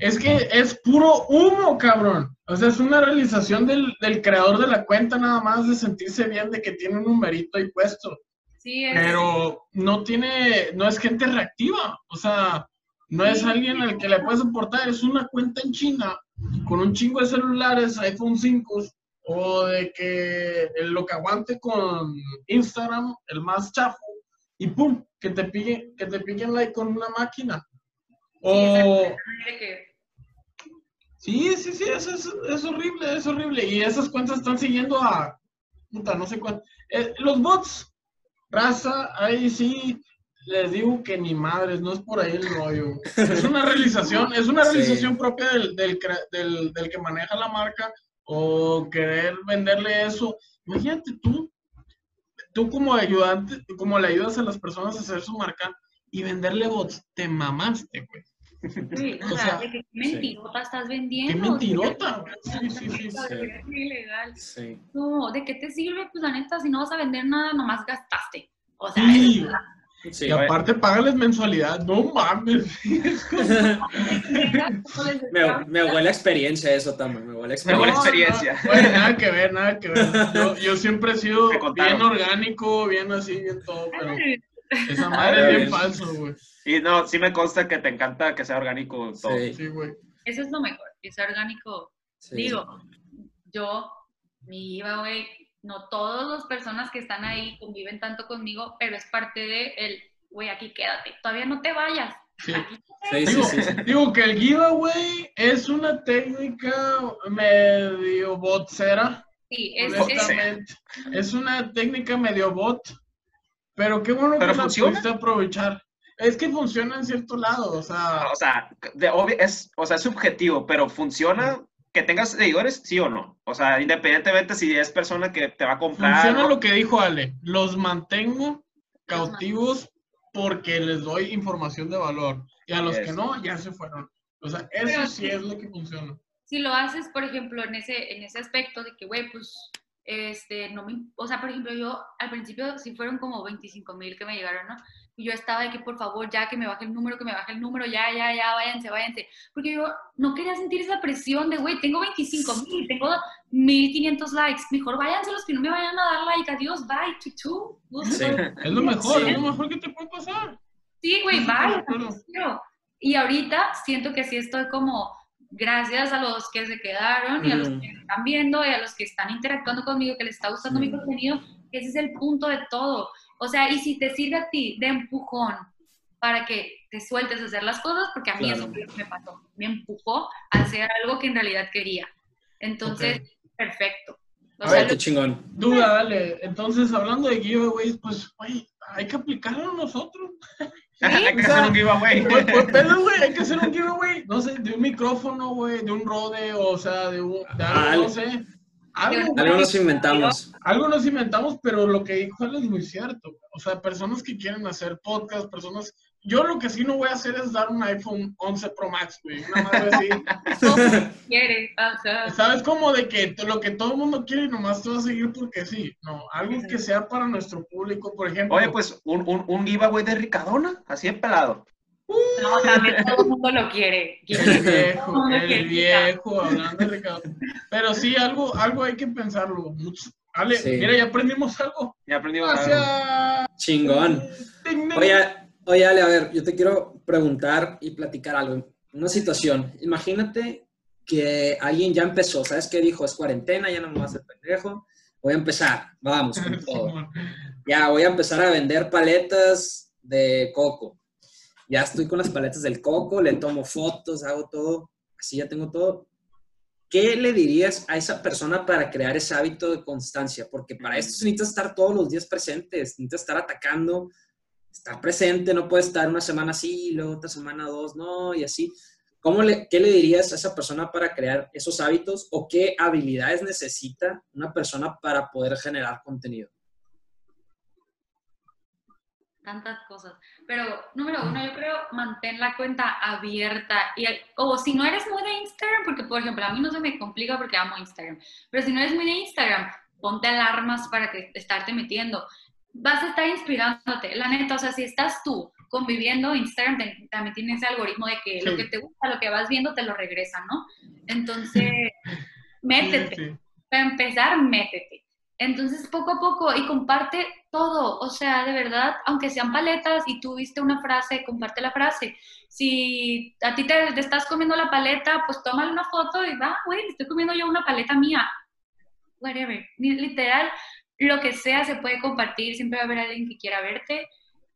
es que es puro humo, cabrón. O sea, es una realización del, del creador de la cuenta nada más de sentirse bien de que tiene un numerito ahí puesto. Sí, es, Pero no tiene, no es gente reactiva. O sea, no es alguien al que le puedes soportar. Es una cuenta en China con un chingo de celulares, iPhone 5, o de que lo que aguante con Instagram, el más chafo, y pum, que te pillen, que te pillen like con una máquina. O, que sí, sí, sí, eso es, es horrible, es horrible. Y esas cuentas están siguiendo a, puta, no sé cuánto. Eh, los bots, raza, ahí sí, les digo que ni madres, no es por ahí el rollo. Es una realización, es una Sí. realización propia del, del, del- del que maneja la marca o querer venderle eso. Imagínate tú, tú como ayudante, como le ayudas a las personas a hacer su marca y venderle bots, te mamaste, güey. Sí, o O sea, qué mentirota estás vendiendo. Qué mentirota. Sí, sí, sí. ilegal. Sí. No, ¿de qué te sirve? Pues la neta, si no vas a vender nada, nomás gastaste. O sea, Sí. es- Sí. Y aparte, págales mensualidad, no mames. Me, me huele a experiencia eso también. Me huele a Me huele a experiencia. experiencia. No, no, oye, nada que ver, nada que ver. Yo, yo siempre he sido bien orgánico, bien así, bien todo, pero esa Ah, madre es bien falso, güey. Y no, sí me consta que te encanta que sea orgánico todo. Sí. Sí, güey. Eso es lo mejor, que sea orgánico. Sí. Digo, yo, mi IVA, güey, no todas las personas que están ahí conviven tanto conmigo, pero es parte de el, güey, aquí quédate, todavía no te vayas. Sí. Aquí Sí, sí, Digo, sí, sí. digo que el giveaway es una técnica medio botsera, sí, es, Bot- es-. Es una técnica medio bot, pero qué bueno ¿Pero que la funciona? pudiste aprovechar. Es que funciona en cierto lado, o sea, O sea, de obvi- es, o sea, es subjetivo, pero funciona que tengas seguidores, sí o no. O sea, independientemente si es persona que te va a comprar. Funciona ¿no? lo que dijo Ale. Los mantengo cautivos porque les doy información de valor. Y a los que Eso. no, ya se fueron. O sea, eso Pero sí sí. es lo que funciona. si lo haces, por ejemplo, en ese, en ese aspecto de que, güey, pues, este, no me, o sea, por ejemplo, yo al principio sí fueron como 25 mil que me llegaron, ¿no? Y yo estaba de que, por favor, ya que me baje el número, que me baje el número, ya, ya, ya, váyanse, váyanse. Porque yo no quería sentir esa presión de, güey, tengo 25 mil, tengo 1500 likes, mejor váyanse los que no me vayan a dar like, adiós, bye, chuchu. Sí. Es lo mejor, Sí. es lo mejor que te puede pasar. Sí, güey, quiero. Y ahorita siento que sí estoy como, gracias a los que se quedaron y a los Ujú. que están viendo y a los que están interactuando conmigo, que les está gustando mi Sí. contenido, que ese es el punto de todo. O sea, y si te sirve a ti de empujón para que te sueltes a hacer las cosas, porque a mí Claro. eso fue lo que me pasó, me empujó a hacer algo que en realidad quería. Entonces, perfecto. O A sea, ver, Qué chingón. Duda, dale. Entonces, hablando de giveaways, pues, güey, hay que aplicarlo nosotros. Hay que o sea, hacer un giveaway. Pues, pues, pero, güey, hay que hacer un giveaway, no sé, de un micrófono, güey, de un rode, o sea, de, un, de algo, Al- no sé. Algo, Algo nos inventamos. algo nos inventamos, pero lo que dijo él es muy cierto. O sea, personas que quieren hacer podcast, personas... Yo lo que sí no voy a hacer es dar un iPhone 11 Pro Max, güey. Una madre así. quiere, ¿Sabes? Como de que lo que todo el mundo quiere y nomás te va a seguir porque sí. No, algo que sea para nuestro público, por ejemplo. Oye, pues un, un, un giveaway de Ricardona, así de pelado. no, también todo el mundo lo quiere. El viejo, el viejo, hablando de Ricardo. Pero sí, algo, algo hay que pensarlo. Mucho- Ale, Sí. mira, ya aprendimos algo. Ya aprendimos algo. Gracias. Chingón. Ding, ding. Oye, oye, Ale, a ver, yo te quiero preguntar y platicar algo. Una situación. Imagínate que alguien ya empezó, ¿sabes qué dijo? Es cuarentena, ya no me voy a hacer pendejo. Voy a empezar, vamos con todo. Ya voy a empezar a vender paletas de coco. Ya estoy con las paletas del coco, le tomo fotos, hago todo. Así ya tengo todo. ¿Qué le dirías a esa persona para crear ese hábito de constancia? Porque para esto se necesita estar todos los días presentes, necesita estar atacando, estar presente, no puede estar una semana sí, luego otra semana dos, no, y así. ¿Cómo le, ¿Qué le dirías a esa persona para crear esos hábitos o qué habilidades necesita una persona para poder generar contenido? tantas cosas. Pero número uno, yo creo, mantén la cuenta abierta. Y, o si no eres muy de Instagram, porque por ejemplo, a mí no se me complica porque amo Instagram, pero si no eres muy de Instagram, ponte alarmas para que estarte metiendo. Vas a estar inspirándote, la neta, o sea, si estás tú conviviendo, Instagram te- también tiene ese algoritmo de que lo que te gusta, lo que vas viendo, te lo regresa, ¿no? Entonces, métete. Sí, sí. Para empezar, métete. Entonces, poco a poco y comparte todo. O sea, de verdad, aunque sean paletas y tú viste una frase, comparte la frase. Si a ti te, te estás comiendo la paleta, pues tómale una foto y va, güey, estoy comiendo yo una paleta mía. Whatever. Literal, lo que sea se puede compartir. Siempre va a haber alguien que quiera verte.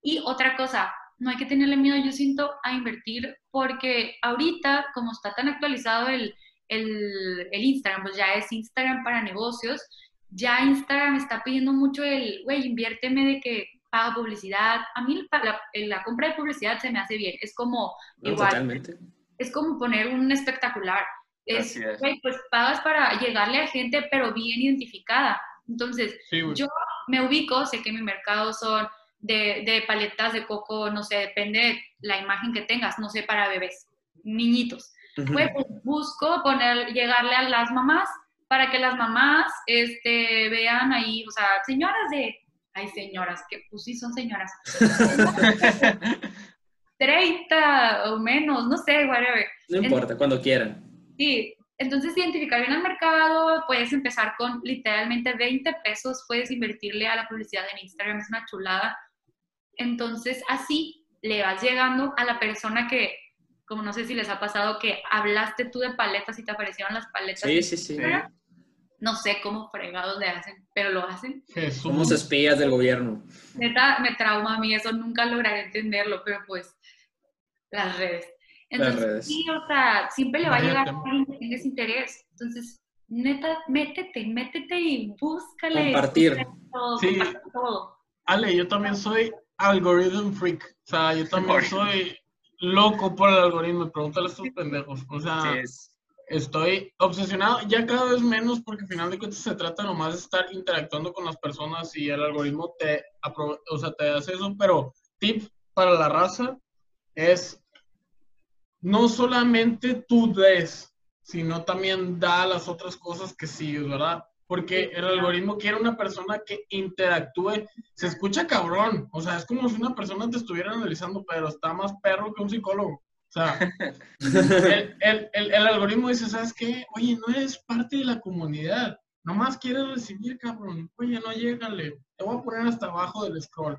Y otra cosa, no hay que tenerle miedo, yo siento, a invertir porque ahorita, como está tan actualizado el, el, el Instagram, pues ya es Instagram para negocios, ya Instagram está pidiendo mucho el, güey, inviérteme de que paga publicidad. A mí la, compra de publicidad se me hace bien, es como No, igual, totalmente. es como poner un espectacular. Es, es. güey, pues pagas para llegarle a gente, pero bien identificada. Entonces, Sí, yo me ubico, sé que mi mercado son de, de paletas de coco, no sé, depende de la imagen que tengas, no sé, para bebés, niñitos. Pues, pues, busco poner, llegarle a las mamás para que las mamás este, vean ahí, o sea, señoras de, ay, señoras, que pues sí son señoras, 30 o menos, no sé, whatever. No importa, cuando quieran. Sí, entonces identificar bien el mercado, puedes empezar con literalmente 20 pesos, puedes invertirle a la publicidad en Instagram, es una chulada. Entonces así le vas llegando a la persona que, como no sé si les ha pasado, que hablaste tú de paletas y te aparecieron las paletas. Sí, sí, sí. Instagram. No sé cómo fregados le hacen, pero lo hacen. Somos espías del gobierno. Neta, me trauma a mí, eso nunca lograré entenderlo, pero pues las redes. Las Entonces, redes. sí, o sea, siempre le va a llegar a alguien que tenga ese interés. Entonces, neta, métete, métete y búscale. Compartir. búscale Todo, Sí. comparte todo. Ale, yo también soy algorithm freak. O sea, yo también soy loco por el algoritmo. Pregúntale a estos pendejos. O sea, Sí, es- estoy obsesionado. Ya cada vez menos porque al final de cuentas se trata nomás de estar interactuando con las personas y el algoritmo te, o sea, te hace eso. Pero tip para la raza es no solamente tú des, sino también da las otras cosas que sigues, ¿verdad? Porque el algoritmo quiere una persona que interactúe. Se escucha cabrón. O sea, es como si una persona te estuviera analizando, pero está más perro que un psicólogo. O sea, el, el- el- el algoritmo dice, ¿sabes qué? Oye, no eres parte de la comunidad. Nomás quieres recibir, cabrón. Oye, no llégale. Te voy a poner hasta abajo del scroll.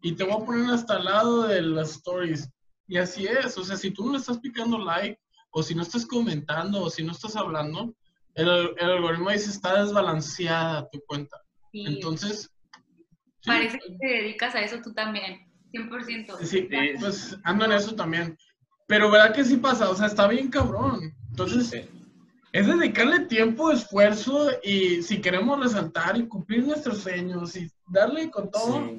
y te voy a poner hasta el lado de las stories. Y así es, o sea, si tú no estás picando like, o si no estás comentando, o si no estás hablando, el, el algoritmo dice está desbalanceada tu cuenta. Sí. Entonces... sí, Parece que te dedicas a eso tú también, 100%. Sí, pues ando en eso también. Pero verdad que sí pasa, o sea, está bien cabrón. Entonces, Sí. es dedicarle tiempo, esfuerzo y si queremos resaltar y cumplir nuestros sueños y darle con todo.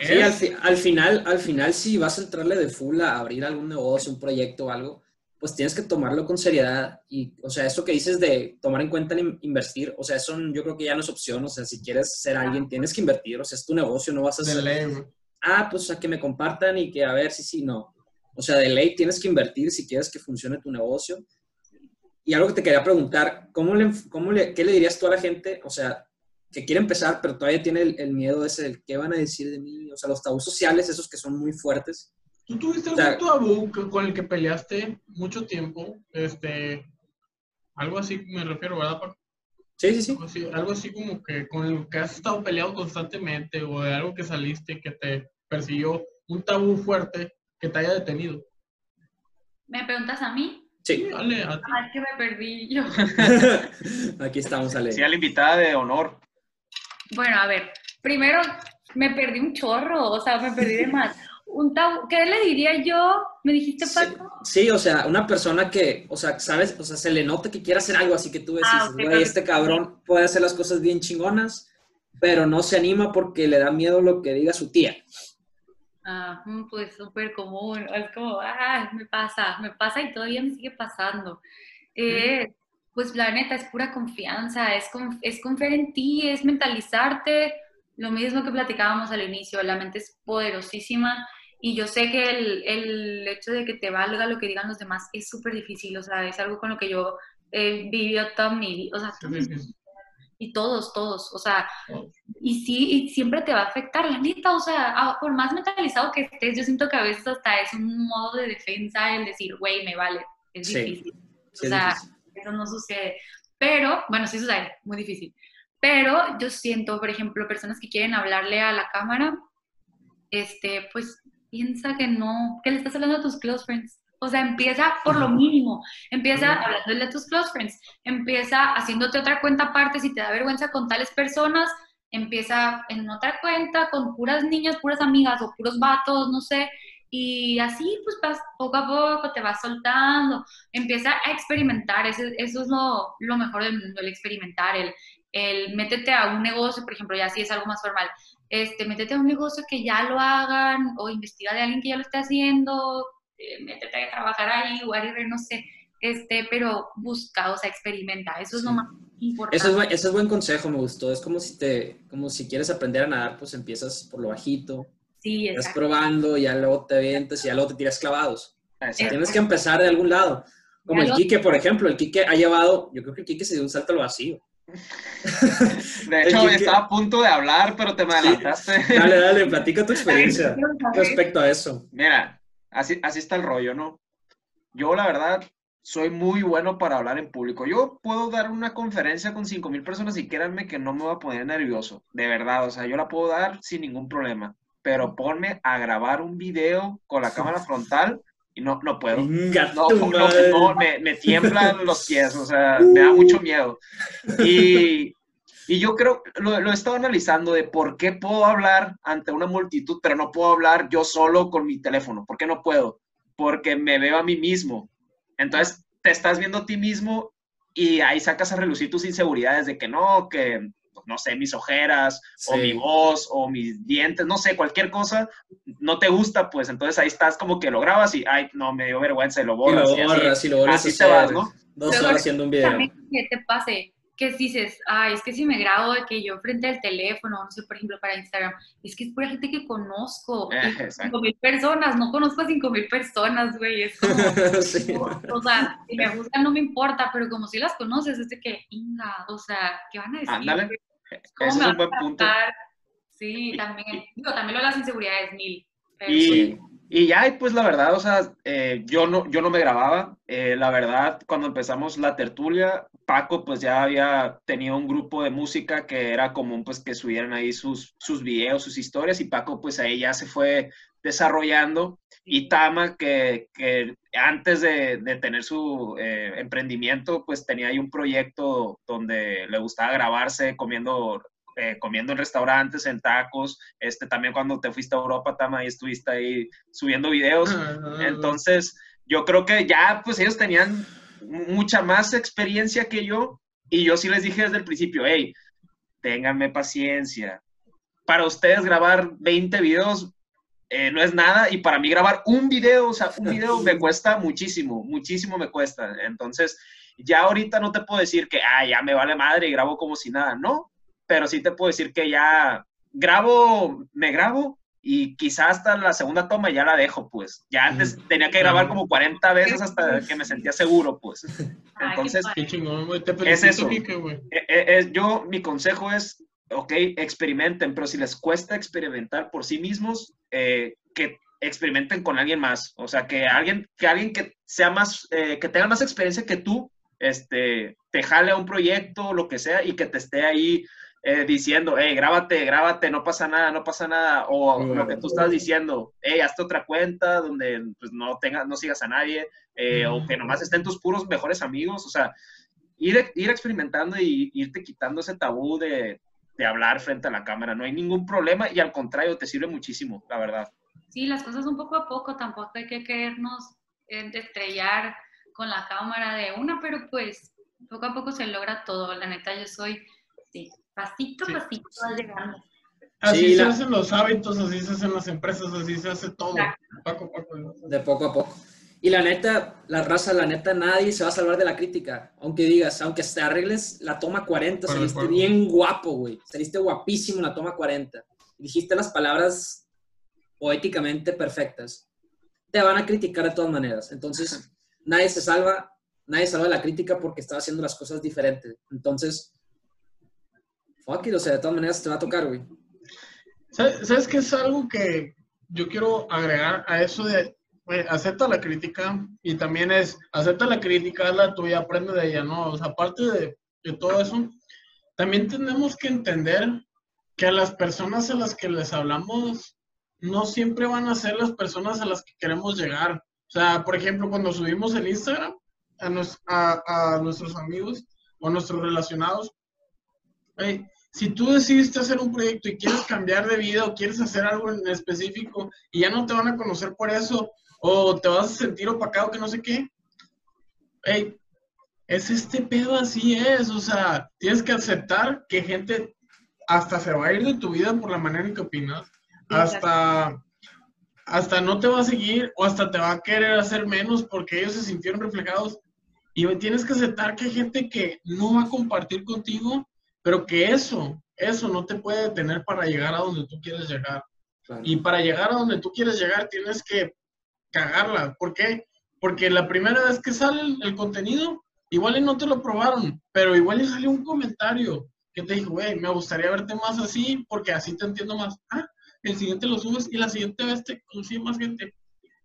Sí. Sí, al, fi- al final, al final, si vas a entrarle de full a abrir algún negocio, un proyecto o algo, pues tienes que tomarlo con seriedad. Y, o sea, eso que dices de tomar en cuenta en invertir, o sea, eso yo creo que ya no es opción. O sea, si quieres ser alguien, tienes que invertir. O sea, es tu negocio, no vas a de hacer, ah, pues a que me compartan y que a ver si sí, no. O sea, de ley tienes que invertir si quieres que funcione tu negocio. Y algo que te quería preguntar, ¿cómo le, cómo le, ¿qué le dirías tú a la gente? O sea, que quiere empezar, pero todavía tiene el, el miedo ese del qué van a decir de mí. O sea, los tabús sociales, esos que son muy fuertes. ¿Tú tuviste O sea- algún tabú que- con el que peleaste mucho tiempo? Este, algo así me refiero, ¿verdad? Paco? Sí, sí, sí. Algo así, algo así como que con el que has estado peleado constantemente o de algo que saliste que te persiguió, un tabú fuerte que te haya detenido. ¿Me preguntas a mí? Sí. Dale, a ti. Ay, que me perdí yo. Aquí estamos, Ale. Sí, a la invitada de honor. Bueno, a ver, primero me perdí un chorro, o sea, me perdí de más. Un ¿qué le diría yo? ¿Me dijiste, Paco? sí, o sea, una persona que, o sea, sabes, o sea, se le nota que quiere hacer algo, así que tú decís, Ah, este cabrón puede hacer las cosas bien chingonas, pero no se anima porque le da miedo lo que diga su tía. Ah, pues súper común. Es como, ah, me pasa, me pasa y todavía me sigue pasando. Eh, pues la neta es pura confianza, es, con- es confiar en ti, es mentalizarte. Lo mismo que platicábamos al inicio, la mente es poderosísima y yo sé que el, el hecho de que te valga lo que digan los demás es súper difícil, o sea, es algo con lo que yo he vivido toda mi vida, o sea, Sí, sí, sí. y todos, todos, o sea, y sí, y siempre te va a afectar, la neta, o sea, a- por más mentalizado que estés, yo siento que a veces hasta es un modo de defensa el decir, güey, me vale, es Sí. difícil, Sí, o sea, difícil. Eso no sucede, pero, bueno, sí sucede, muy difícil, pero yo siento, por ejemplo, personas que quieren hablarle a la cámara, este, pues piensa que no, que le estás hablando a tus close friends. O sea, empieza por lo mínimo, empieza hablándole a tus close friends, empieza haciéndote otra cuenta aparte. Si te da vergüenza con tales personas, empieza en otra cuenta con puras niñas, puras amigas o puros vatos, no sé, y así pues vas, poco a poco te vas soltando, empieza a experimentar, eso, eso es lo, lo mejor del mundo, el experimentar, el, el métete a un negocio, por ejemplo, ya si es algo más formal, este, métete a un negocio que ya lo hagan o investiga de alguien que ya lo esté haciendo, eh, métete a trabajar ahí, whatever, no sé, este, pero busca, o sea, experimenta, eso es lo Sí. más importante. Eso es, ese es buen consejo, me gustó. Es como si te, como si quieres aprender a nadar, pues empiezas por lo bajito, sí, exacto. probando, ya luego te avientas y ya luego te tiras clavados. Exacto. Tienes que empezar de algún lado. Como Ya el lo- Quique, por ejemplo. El Quique ha llevado, yo creo que el Quique se dio un salto al vacío. De hecho, Quique- estaba a punto de hablar, pero te me Sí. adelantaste. Dale, dale, platica tu experiencia respecto a eso. Mira, así, así está el rollo, ¿no? Yo, la verdad, soy muy bueno para hablar en público. Yo puedo dar una conferencia con 5 mil personas y créanme que no me voy a poner nervioso, de verdad. O sea, yo la puedo dar sin ningún problema. Pero ponme a grabar un video con la cámara frontal y no, no puedo. No, no, no, me, me tiemblan los pies, o sea, me da mucho miedo. Y, y yo creo, lo, lo he estado analizando de por qué puedo hablar ante una multitud, pero no puedo hablar yo solo con mi teléfono. ¿Por qué no puedo? Porque me veo a mí mismo. Entonces, te estás viendo a ti mismo y ahí sacas a relucir tus inseguridades de que no, que no sé, mis ojeras, o mi voz, o mis dientes, no sé, cualquier cosa, no te gusta, pues entonces ahí estás como que lo grabas y, ay, no, me dio vergüenza y lo Y borras. lo y así. borras y lo vuelves así a te vas, ¿no? Dos horas haciendo un video. Que te pase, que dices, ay, es que si me grabo de que yo frente al teléfono, no sé, por ejemplo, para Instagram, es que es pura gente que conozco. Eh, y cinco mil personas, no conozco a cinco mil personas, güey, es como... Sí. O sea, si me gustan no me importa, pero como si las conoces, es de que, inga, o sea, ¿qué van a decir? Ándale. ¿Cómo es me un van buen a punto. Sí, también. Digo, también lo de las inseguridades, mil. pero Y. Y ya, y pues la verdad, o sea, eh, yo, no, yo no me grababa. Eh, la verdad, cuando empezamos la tertulia, Paco pues ya había tenido un grupo de música que era común pues que subieran ahí sus, sus videos, sus historias, y Paco pues ahí ya se fue desarrollando. Y Tama, que, que antes de, de tener su eh, emprendimiento, pues tenía ahí un proyecto donde le gustaba grabarse comiendo eh, comiendo en restaurantes, en tacos, este, también cuando te fuiste a Europa, Tama, y estuviste ahí subiendo videos. Ah, Entonces, yo creo que ya, pues ellos tenían mucha más experiencia que yo, y yo sí les dije desde el principio, hey, ténganme paciencia. Para ustedes grabar 20 videos eh, no es nada, y para mí grabar un video, o sea, un video me cuesta muchísimo, muchísimo me cuesta. Entonces, ya ahorita no te puedo decir que, ah, ya me vale madre y grabo como si nada, no, pero sí te puedo decir que ya grabo, me grabo y quizás hasta la segunda toma ya la dejo, pues. Ya antes tenía que grabar como 40 veces hasta que me sentía seguro, pues. Entonces, Qué Es eso. Güey. eh, eh, eh, yo, mi consejo es, ok, experimenten, pero si les cuesta experimentar por sí mismos, eh, que experimenten con alguien más. O sea, que alguien que, alguien que sea más, eh, que tenga más experiencia que tú, este, te jale a un proyecto, lo que sea, y que te esté ahí eh, diciendo, hey, grábate, grábate, no pasa nada, no pasa nada, o lo que tú estás diciendo, hey, hazte otra cuenta donde pues, no tengas, no sigas a nadie, eh, o que nomás estén tus puros mejores amigos, o sea, ir, ir experimentando y irte quitando ese tabú de, de hablar frente a la cámara, no hay ningún problema y al contrario, te sirve muchísimo, la verdad. Sí, las cosas un poco a poco, tampoco hay que querernos estrellar con la cámara de una, pero pues poco a poco se logra todo. La neta, yo soy, sí, pasito a Sí. pasito llegando. Así Sí, se la- hacen los hábitos, así se hacen las empresas, así se hace todo. Paco, Paco. de poco a poco. Y la neta, la raza, la neta, nadie se va a salvar de la crítica. Aunque digas, aunque te arregles la toma 40, Para el saliste bien guapo, güey. Saliste guapísimo en la toma 40. Dijiste las palabras poéticamente perfectas. Te van a criticar de todas maneras. Entonces, nadie se salva, nadie salva de la crítica porque está haciendo las cosas diferentes. Entonces, fuck it, o sea, de todas maneras te va a tocar, güey. ¿Sabes, ¿Sabes qué es algo que yo quiero agregar a eso de acepta la crítica y también es acepta la crítica, la tuya, aprende de ella, ¿no? O sea, aparte de, de todo eso, también tenemos que entender que a las personas a las que les hablamos no siempre van a ser las personas a las que queremos llegar. O sea, por ejemplo, cuando subimos el Instagram a, nos- a- a nuestros amigos o nuestros relacionados, si tú decidiste hacer un proyecto y quieres cambiar de vida o quieres hacer algo en específico y ya no te van a conocer por eso o te vas a sentir opacado que no sé qué, hey, es este pedo así es, o sea, tienes que aceptar que gente hasta se va a ir de tu vida por la manera en que opinas, hasta hasta no te va a seguir o hasta te va a querer hacer menos porque ellos se sintieron reflejados. Y tienes que aceptar que hay gente que no va a compartir contigo pero que eso, eso no te puede detener para llegar a donde tú quieres llegar. Claro. Y para llegar a donde tú quieres llegar tienes que cagarla. ¿Por qué? Porque la primera vez que sale el, contenido, igual no te lo probaron, pero igual y salió un comentario que te dijo, güey, me gustaría verte más así porque así te entiendo más. Ah, el siguiente lo subes y la siguiente vez te consigue más gente.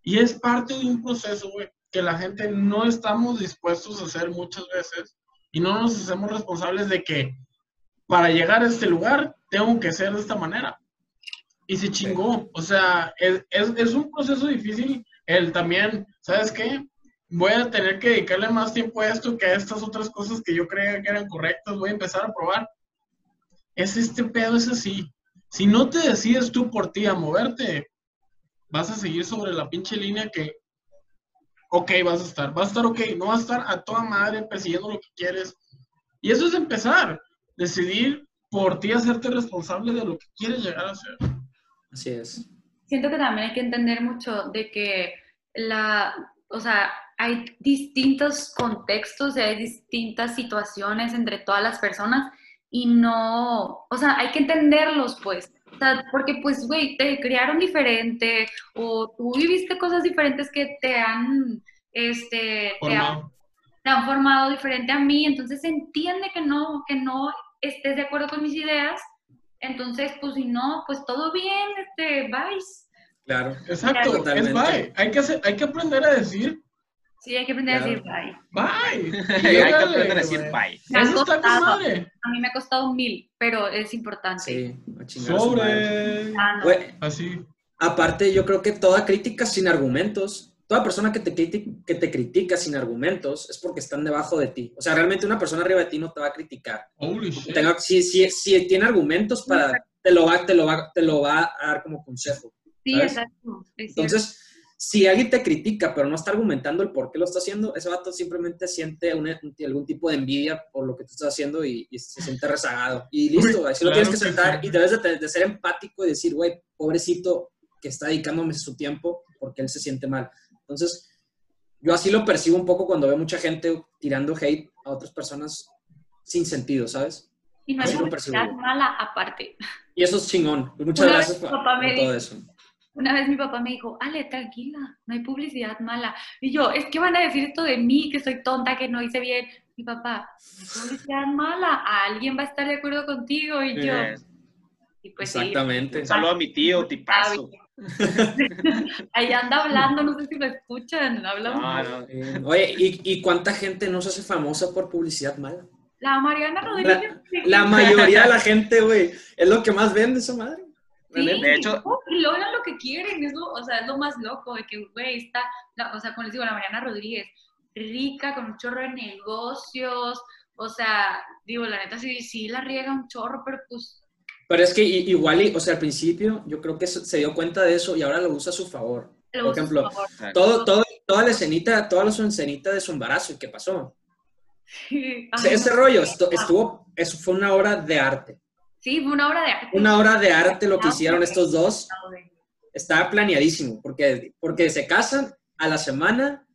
Y es parte de un proceso, güey, que la gente no estamos dispuestos a hacer muchas veces y no nos hacemos responsables de que para llegar a este lugar tengo que ser de esta manera. Y se chingó. O sea, es, es, es un proceso difícil el también, ¿sabes qué? Voy a tener que dedicarle más tiempo a esto que a estas otras cosas que yo creía que eran correctas. Voy a empezar a probar. Es este pedo, es así. Si no te decides tú por ti a moverte, vas a seguir sobre la pinche línea que, ok, vas a estar. Vas a estar ok, no vas a estar a toda madre persiguiendo lo que quieres. Y eso es empezar decidir por ti hacerte responsable de lo que quieres llegar a ser. Así es. Siento que también hay que entender mucho de que la, o sea, hay distintos contextos, y hay distintas situaciones entre todas las personas y no, o sea, hay que entenderlos pues. O sea, porque pues, güey, te criaron diferente o tú viviste cosas diferentes que te han, este, te han te han formado diferente a mí, entonces entiende que no, que no estés de acuerdo con mis ideas, entonces pues si no, pues todo bien, este, vais. Claro. Exacto, Totalmente. es bye. Hay que, hacer- hay que aprender a decir Sí, hay que aprender Claro. a decir bye. bye. Hay que aprender a decir bye. Eso está con madre. A mí me ha costado mil, pero es importante. Sí, a a. Sobre. Ah, no. Así. aparte, yo creo que toda crítica sin argumentos, toda persona que te, que te critica sin argumentos es porque están debajo de ti. O sea, realmente una persona arriba de ti no te va a criticar. Tenga- si, si, si tiene argumentos para, te lo, va, te, lo va, te lo va a dar como consejo. sí, exacto. Entonces, si alguien te critica, pero no está argumentando el por qué lo está haciendo, ese vato simplemente siente algún tipo de envidia por lo que tú estás haciendo y, y se siente rezagado. Y listo, Uy, así lo claro tienes que sentar sí. y debes de ser empático y decir, güey, pobrecito que está dedicándome su tiempo porque él se siente mal. Entonces, yo así lo percibo un poco cuando veo mucha gente tirando hate a otras personas sin sentido, ¿sabes? y no así hay lo publicidad percibo. mala aparte. Y eso es chingón. Muchas Una gracias por, todo eso. Una vez mi papá me dijo, Ale, tranquila, no hay publicidad mala. Y yo, es que van a decir esto de mí, que soy tonta, que no hice bien. Mi papá, no hay publicidad mala, alguien va a estar de acuerdo contigo. Y yo, Eh, y pues sí, Exactamente. Un saludo a mi tío, tipazo. ahí anda hablando, no sé si lo escuchan, habla No, no. Eh, Oye, ¿y, y cuánta gente no se hace famosa por publicidad mala? La Mariana Rodríguez. La mayoría de la gente, güey, es lo que más vende esa madre. Sí, De hecho- y logran lo que quieren, es lo, o sea, es lo más loco, de que, güey, está, la- o sea, como les digo, la Mariana Rodríguez, rica, con un chorro de negocios, o sea, digo, la neta sí, sí la riega un chorro, pero pues, Pero es que igual, y- o sea, al principio yo creo que se dio cuenta de eso y ahora lo usa a su favor. lo Por ejemplo, favor. Todo, todo, toda la escenita, toda la escenita de su embarazo y qué pasó. Sí, O sea, ay, ese no. rollo estu- estuvo, eso fue una obra de arte. Sí, fue una obra de arte. Una obra de arte lo que Ah, hicieron estos dos. Estaba planeadísimo, porque, porque se casan a la semana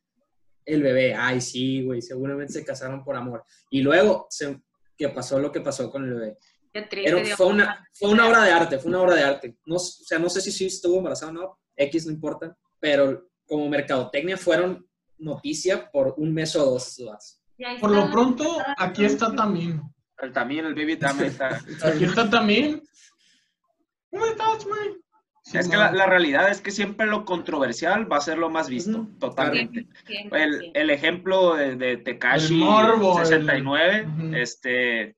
el bebé. Ay, sí, güey, seguramente se casaron por amor. Y luego, se, que pasó lo que pasó con el bebé. Qué triste, Era- Dios. fue, una, fue una obra de arte, fue una obra de arte. No, o sea, no sé si sí estuvo embarazada o no, X no importa, pero como mercadotecnia fueron noticia por un mes o dos. Por lo pronto, aquí está Tamín. El, también el baby también está. Aquí está Tamín. ¿Cómo estás, güey? Sí, Es que la, la realidad es que siempre lo controversial va a ser lo más visto, totalmente. El, el ejemplo de, de Tekashi El morbo, el- 69, Ujú. este,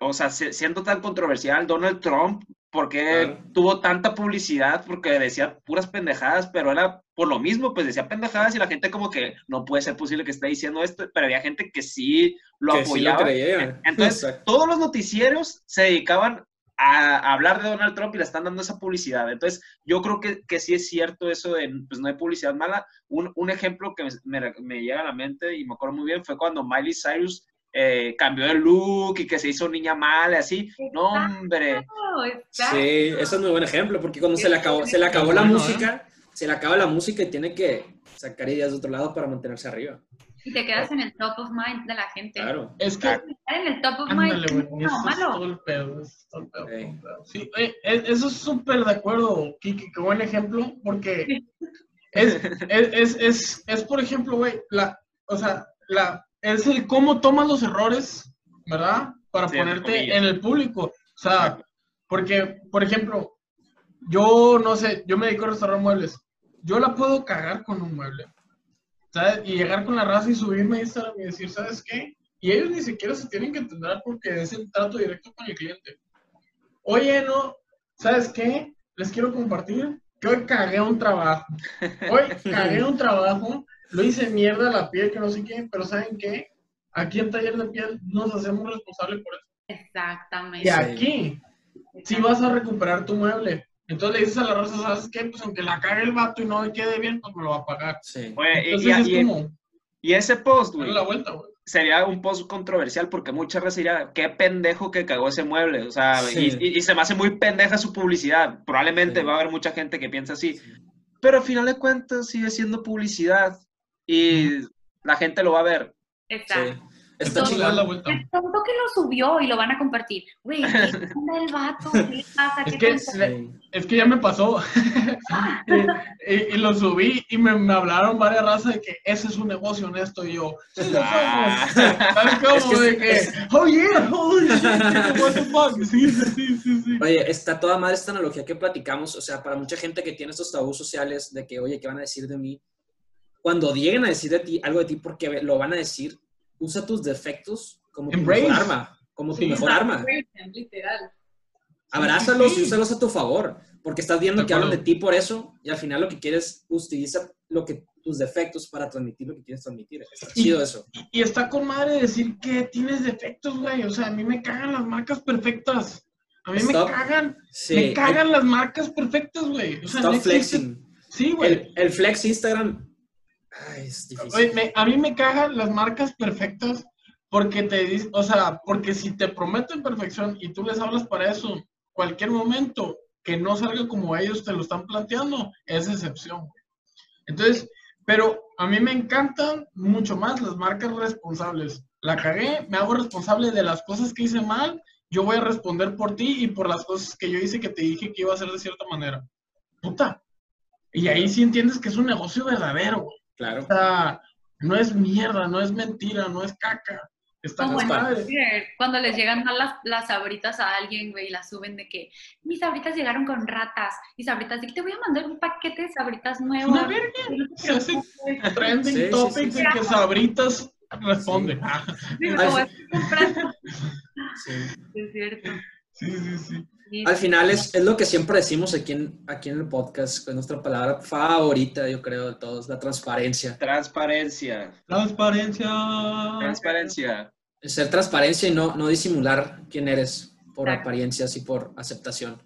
o sea, si- siendo tan controversial, Donald Trump, porque Claro. tuvo tanta publicidad? Porque decía puras pendejadas, pero era por lo mismo, pues decía pendejadas y la gente como que no puede ser posible que esté diciendo esto, pero había gente que sí lo que sí lo apoyaba. creía. Entonces, Exacto. todos los noticieros se dedicaban a hablar de Donald Trump y le están dando esa publicidad. Entonces, yo creo que, que sí es cierto eso de, pues no hay publicidad mala. Un, un ejemplo que me, me llega a la mente y me acuerdo muy bien fue cuando Miley Cyrus eh, cambió de look y que se hizo niña mala y así. No, hombre. Exacto. Sí, eso es muy buen ejemplo, porque cuando se le acabó, se le acabó la música, se le acaba la música y tiene que sacar ideas de otro lado para mantenerse arriba. Y te quedas en el top of mind de la gente. Claro. Es que, Estar en el top of ándale, mind. No, eso es malo. todo el pedo. es todo el pedo, Ey. todo el pedo. Sí, eh, eh, eso es súper de acuerdo, Kiki, qué buen ejemplo, porque es, es, es, es, es, por ejemplo, güey, la, o sea, la, es el cómo tomas los errores, ¿verdad? Para Sí, ponerte en el público. O sea, porque, por ejemplo, yo no sé, yo me dedico a restaurar muebles. Yo la puedo cagar con un mueble. ¿Sabes? Y llegar con la raza y subirme a Instagram y decir, ¿sabes qué? Y ellos ni siquiera se tienen que entender porque es el trato directo con el cliente. Oye, no, ¿sabes qué? Les quiero compartir que hoy cagué un trabajo. Hoy cagué un trabajo, lo hice mierda la piel, que no sé qué, pero ¿saben qué? Aquí en Taller de Piel nos hacemos responsables por eso. Exactamente. Y aquí, si vas a recuperar tu mueble. Entonces le dices a la raza, ¿sabes qué? Pues aunque la cague el vato y no me quede bien, pues me lo va a pagar. Sí. Oye, Entonces y, es y- como y ese post, güey, la vuelta, güey. sería un post controversial porque muchas veces diría, qué pendejo que cagó ese mueble. O sea, Sí. y, y- y se me hace muy pendeja su publicidad. Probablemente Sí. va a haber mucha gente que piensa así. Pero al final de cuentas sigue siendo publicidad y la gente lo va a ver. Exacto. Sí. Está la vuelta. El tonto que lo subió y lo van a compartir. Güey, ¿qué el vato? ¿Qué pasa? Es ¿Qué que, tonto? Sí. es que ya me pasó. y, y- y lo subí y me, me hablaron varias razas de que ese es un negocio honesto y yo. Sí, lo Ah. ¿Sabes cómo? Es que- de que, es- oh yeah, oh yeah. What the fuck? Sí, sí, sí, sí. Oye, está toda madre esta analogía que platicamos, o sea, para mucha gente que tiene estos tabús sociales de que, oye, ¿qué van a decir de mí? Cuando lleguen a decir de ti algo de ti porque lo van a decir, usa tus defectos como tu Embrace. mejor arma, como tu Sí. mejor arma. Literal. Abrázalos Sí, sí, y úsalos a tu favor, porque estás viendo De que hablan de ti por eso y al final lo que quieres, utiliza lo que, tus defectos para transmitir lo que quieres transmitir. Está Y- chido eso. Y está con madre decir que tienes defectos, güey. O sea, a mí me cagan las marcas perfectas. A mí Stop. me cagan, Sí, me cagan las marcas perfectas, güey. O sea, Stop no existe- flexing. Sí, güey. El, el flex Instagram, ay, es a mí me cagan las marcas perfectas porque te dicen, o sea, porque si te prometen perfección y tú les hablas para eso, cualquier momento que no salga como ellos te lo están planteando, es excepción. Entonces, pero a mí me encantan mucho más las marcas responsables. La cagué, me hago responsable de las cosas que hice mal, yo voy a responder por ti y por las cosas que yo hice que te dije que iba a hacer de cierta manera. Puta. Y ahí sí entiendes que es un negocio verdadero. Claro. O sea, no es mierda, no es mentira, no es caca. Está Como. Twitter, cuando les llegan mal las, las sabritas a alguien, güey, y las suben de que mis sabritas llegaron con ratas y sabritas de que te voy a mandar un paquete de sabritas nuevas. Una verga. Se hace trending Sí, sí, topic sí, de que Sabritas responde. Ah. Es cierto. Sí, sí, sí. Sí. Al final es, es lo que siempre decimos aquí en, aquí en el podcast, es nuestra palabra favorita, yo creo, de todos, la transparencia. Transparencia. Transparencia. Transparencia. Es ser transparencia y no, no disimular quién eres por Exacto. apariencias y por aceptación.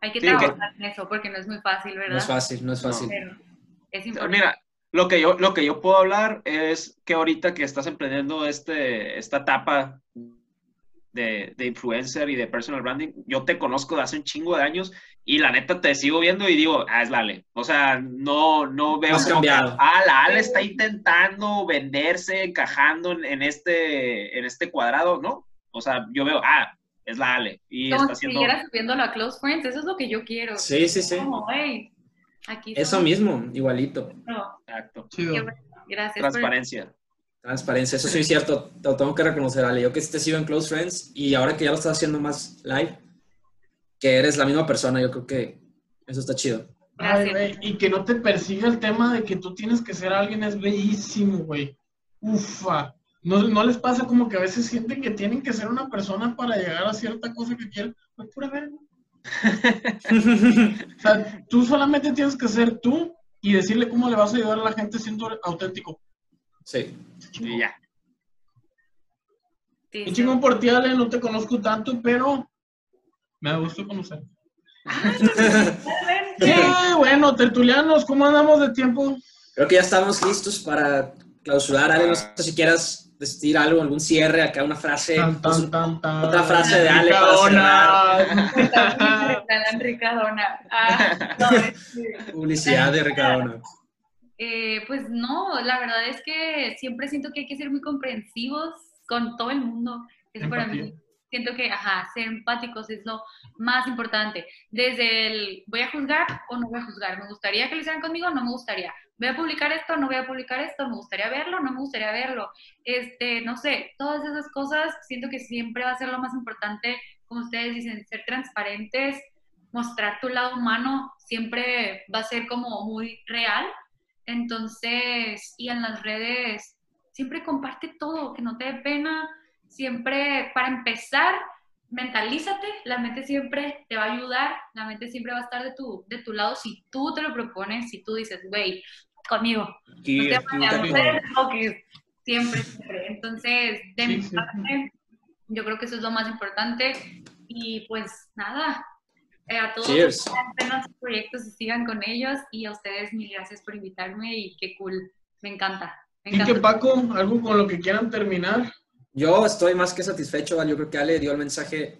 Hay que Sí, que- trabajar en eso porque no es muy fácil, ¿verdad? No es fácil, no es fácil. Pero es importante. Mira, lo que yo, lo que yo puedo hablar es que ahorita que estás emprendiendo este, esta etapa de, de influencer y de personal branding, yo te conozco de hace un chingo de años y la neta te sigo viendo y digo, ah, es la Ale. O sea, no, no veo como que, cambiado. ah, la Ale está intentando venderse, encajando en, en este, en este cuadrado, ¿no? O sea, yo veo, ah, es la Ale y Como está si haciendo... siguiera subiéndolo a Close Friends, eso es lo que yo quiero. Sí, sí, sí. Como, hey, aquí Eso somos- mismo, igualito. No, Exacto. Bueno. Gracias. por- Transparencia. Eso sí es cierto, te lo tengo que reconocer, Ale. Yo que te sigo en Close Friends y ahora que ya lo estás haciendo más live, que eres la misma persona, yo creo que eso está chido. Ay, güey, y que no te persiga el tema de que tú tienes que ser alguien es bellísimo, güey. Ufa. ¿No, ¿No les pasa como que a veces sienten que tienen que ser una persona para llegar a cierta cosa que quieren? Pues pura verga. O sea, tú solamente tienes que ser tú y decirle cómo le vas a ayudar a la gente siendo auténtico. Sí. Y ya. Sí, sí. chingón por ti, Ale, no te conozco tanto, pero me da gusto conocer. Eh, bueno, tertulianos, ¿cómo andamos de tiempo? Creo que ya estamos listos para clausurar. Ale, no sé si quieras decir algo, algún cierre, acá una frase. Tan, pues, tan, tan, tan. otra frase de Ale para Ricardona. Regalan Ricardona. Ah, no, este, publicidad de Ricardona. Eh, pues no, la verdad es que siempre siento que hay que ser muy comprensivos con todo el mundo. Eso para mí, siento que, ajá, ser empáticos es lo más importante. Desde el, ¿voy a juzgar o no voy a juzgar? ¿Me gustaría que lo hicieran conmigo? No me gustaría. ¿Voy a publicar esto? ¿No voy a publicar esto? ¿Me gustaría verlo? ¿No me gustaría verlo? Este, no sé, todas esas cosas siento que siempre va a ser lo más importante, como ustedes dicen, ser transparentes, mostrar tu lado humano, siempre va a ser como muy real. Entonces, y en las redes, siempre comparte todo, que no te dé pena, siempre, para empezar, mentalízate, la mente siempre te va a ayudar, la mente siempre va a estar de tu, de tu lado si tú te lo propones, si tú dices, güey, conmigo, no te enfoques, siempre, siempre. Entonces, de Sí, mi sí. parte, yo creo que eso es lo más importante y pues nada, eh, a todos Cheers. que tengan sus proyectos y sigan con ellos y a ustedes mil gracias por invitarme y qué cool, me encanta. Me Y que encanta. Paco, algo con lo que quieran terminar. Yo estoy más que satisfecho. Yo creo que Ale dio el mensaje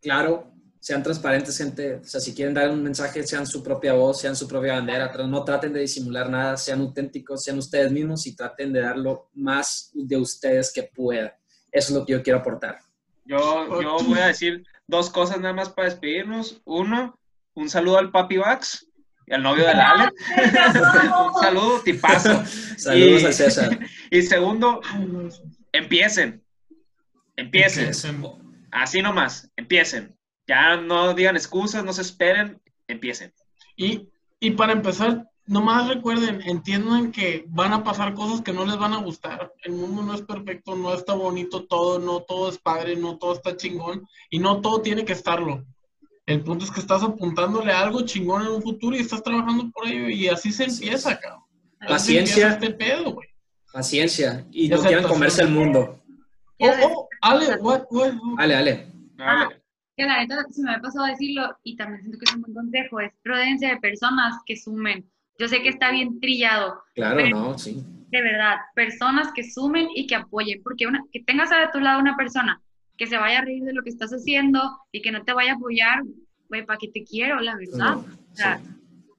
claro. Sean transparentes, gente. O sea, si quieren dar un mensaje, sean su propia voz, sean su propia bandera. No traten de disimular nada, sean auténticos, sean ustedes mismos y traten de dar lo más de ustedes que puedan. Eso es lo que yo quiero aportar. Yo, yo voy a decir dos cosas nada más para despedirnos. Uno, un saludo al Papi Vax y al novio de la Ale. un saludo, tipazo. Saludos Y- al César. Y segundo, empiecen. Empiecen. Empiecen. Así nomás, empiecen. Ya no digan excusas, no se esperen, empiecen. Y, y para empezar, nomás recuerden, entiendan que van a pasar cosas que no les van a gustar. El mundo no es perfecto, no está bonito todo, no todo es padre, no todo está chingón y no todo tiene que estarlo. El punto es que estás apuntándole a algo chingón en un futuro y estás trabajando por ello y así se empieza, cabrón. Así Paciencia. empieza Este pedo, güey. Paciencia. Y no quieran comerse el mundo. Oh, oh, Ale, what, what? Ale, ale. Ah, que la neta se me había pasado a decirlo y también siento que es un buen consejo, es prudencia de personas que sumen. Yo sé que está bien trillado, Claro, Pero- no, sí. de verdad, personas que sumen y que apoyen, porque una, que tengas a tu lado una persona que se vaya a reír de lo que estás haciendo y que no te vaya a apoyar, güey, ¿para qué te quiero, la verdad? No, O sea, sí.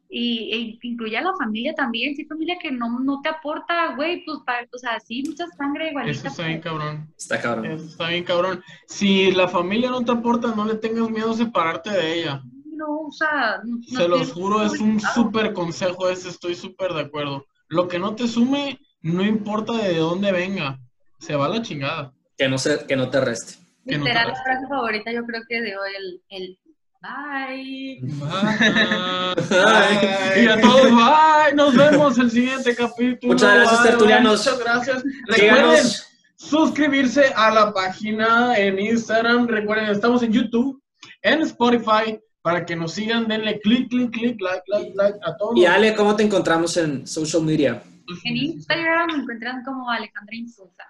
y, e incluye a la familia también, si hay familia que no, no te aporta, güey, pues, para, o sea, sí, mucha sangre igualita. Eso está bien cabrón. Está cabrón. Eso está bien cabrón. Si la familia no te aporta, no le tengas miedo a separarte de ella. No, o sea, no- Se los juro, es un súper consejo ese, estoy súper de acuerdo. Lo que no te sume, no importa de dónde venga, se va a la chingada. Que no, se, que no te reste. que no te Literal, la frase favorita yo creo que de hoy, el, el bye. Bye. Y a todos, bye. Nos vemos el siguiente capítulo. Muchas gracias, Bye, tertulianos. Muchas gracias. Recuerden Síganos. suscribirse a la página en Instagram. Recuerden, estamos en YouTube, en Spotify. Para que nos sigan, denle clic, clic, clic, like, like, like a todos. Y Ale, ¿cómo te encontramos en social media? En Instagram me encuentran como Alejandra Insulza.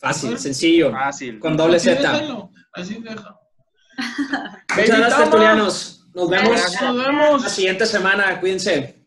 Fácil, sencillo. Fácil. Con doble Así Z. déjenlo, Así deja. Muchas gracias, tertulianos. Nos vemos Nos vemos. la siguiente semana. Cuídense.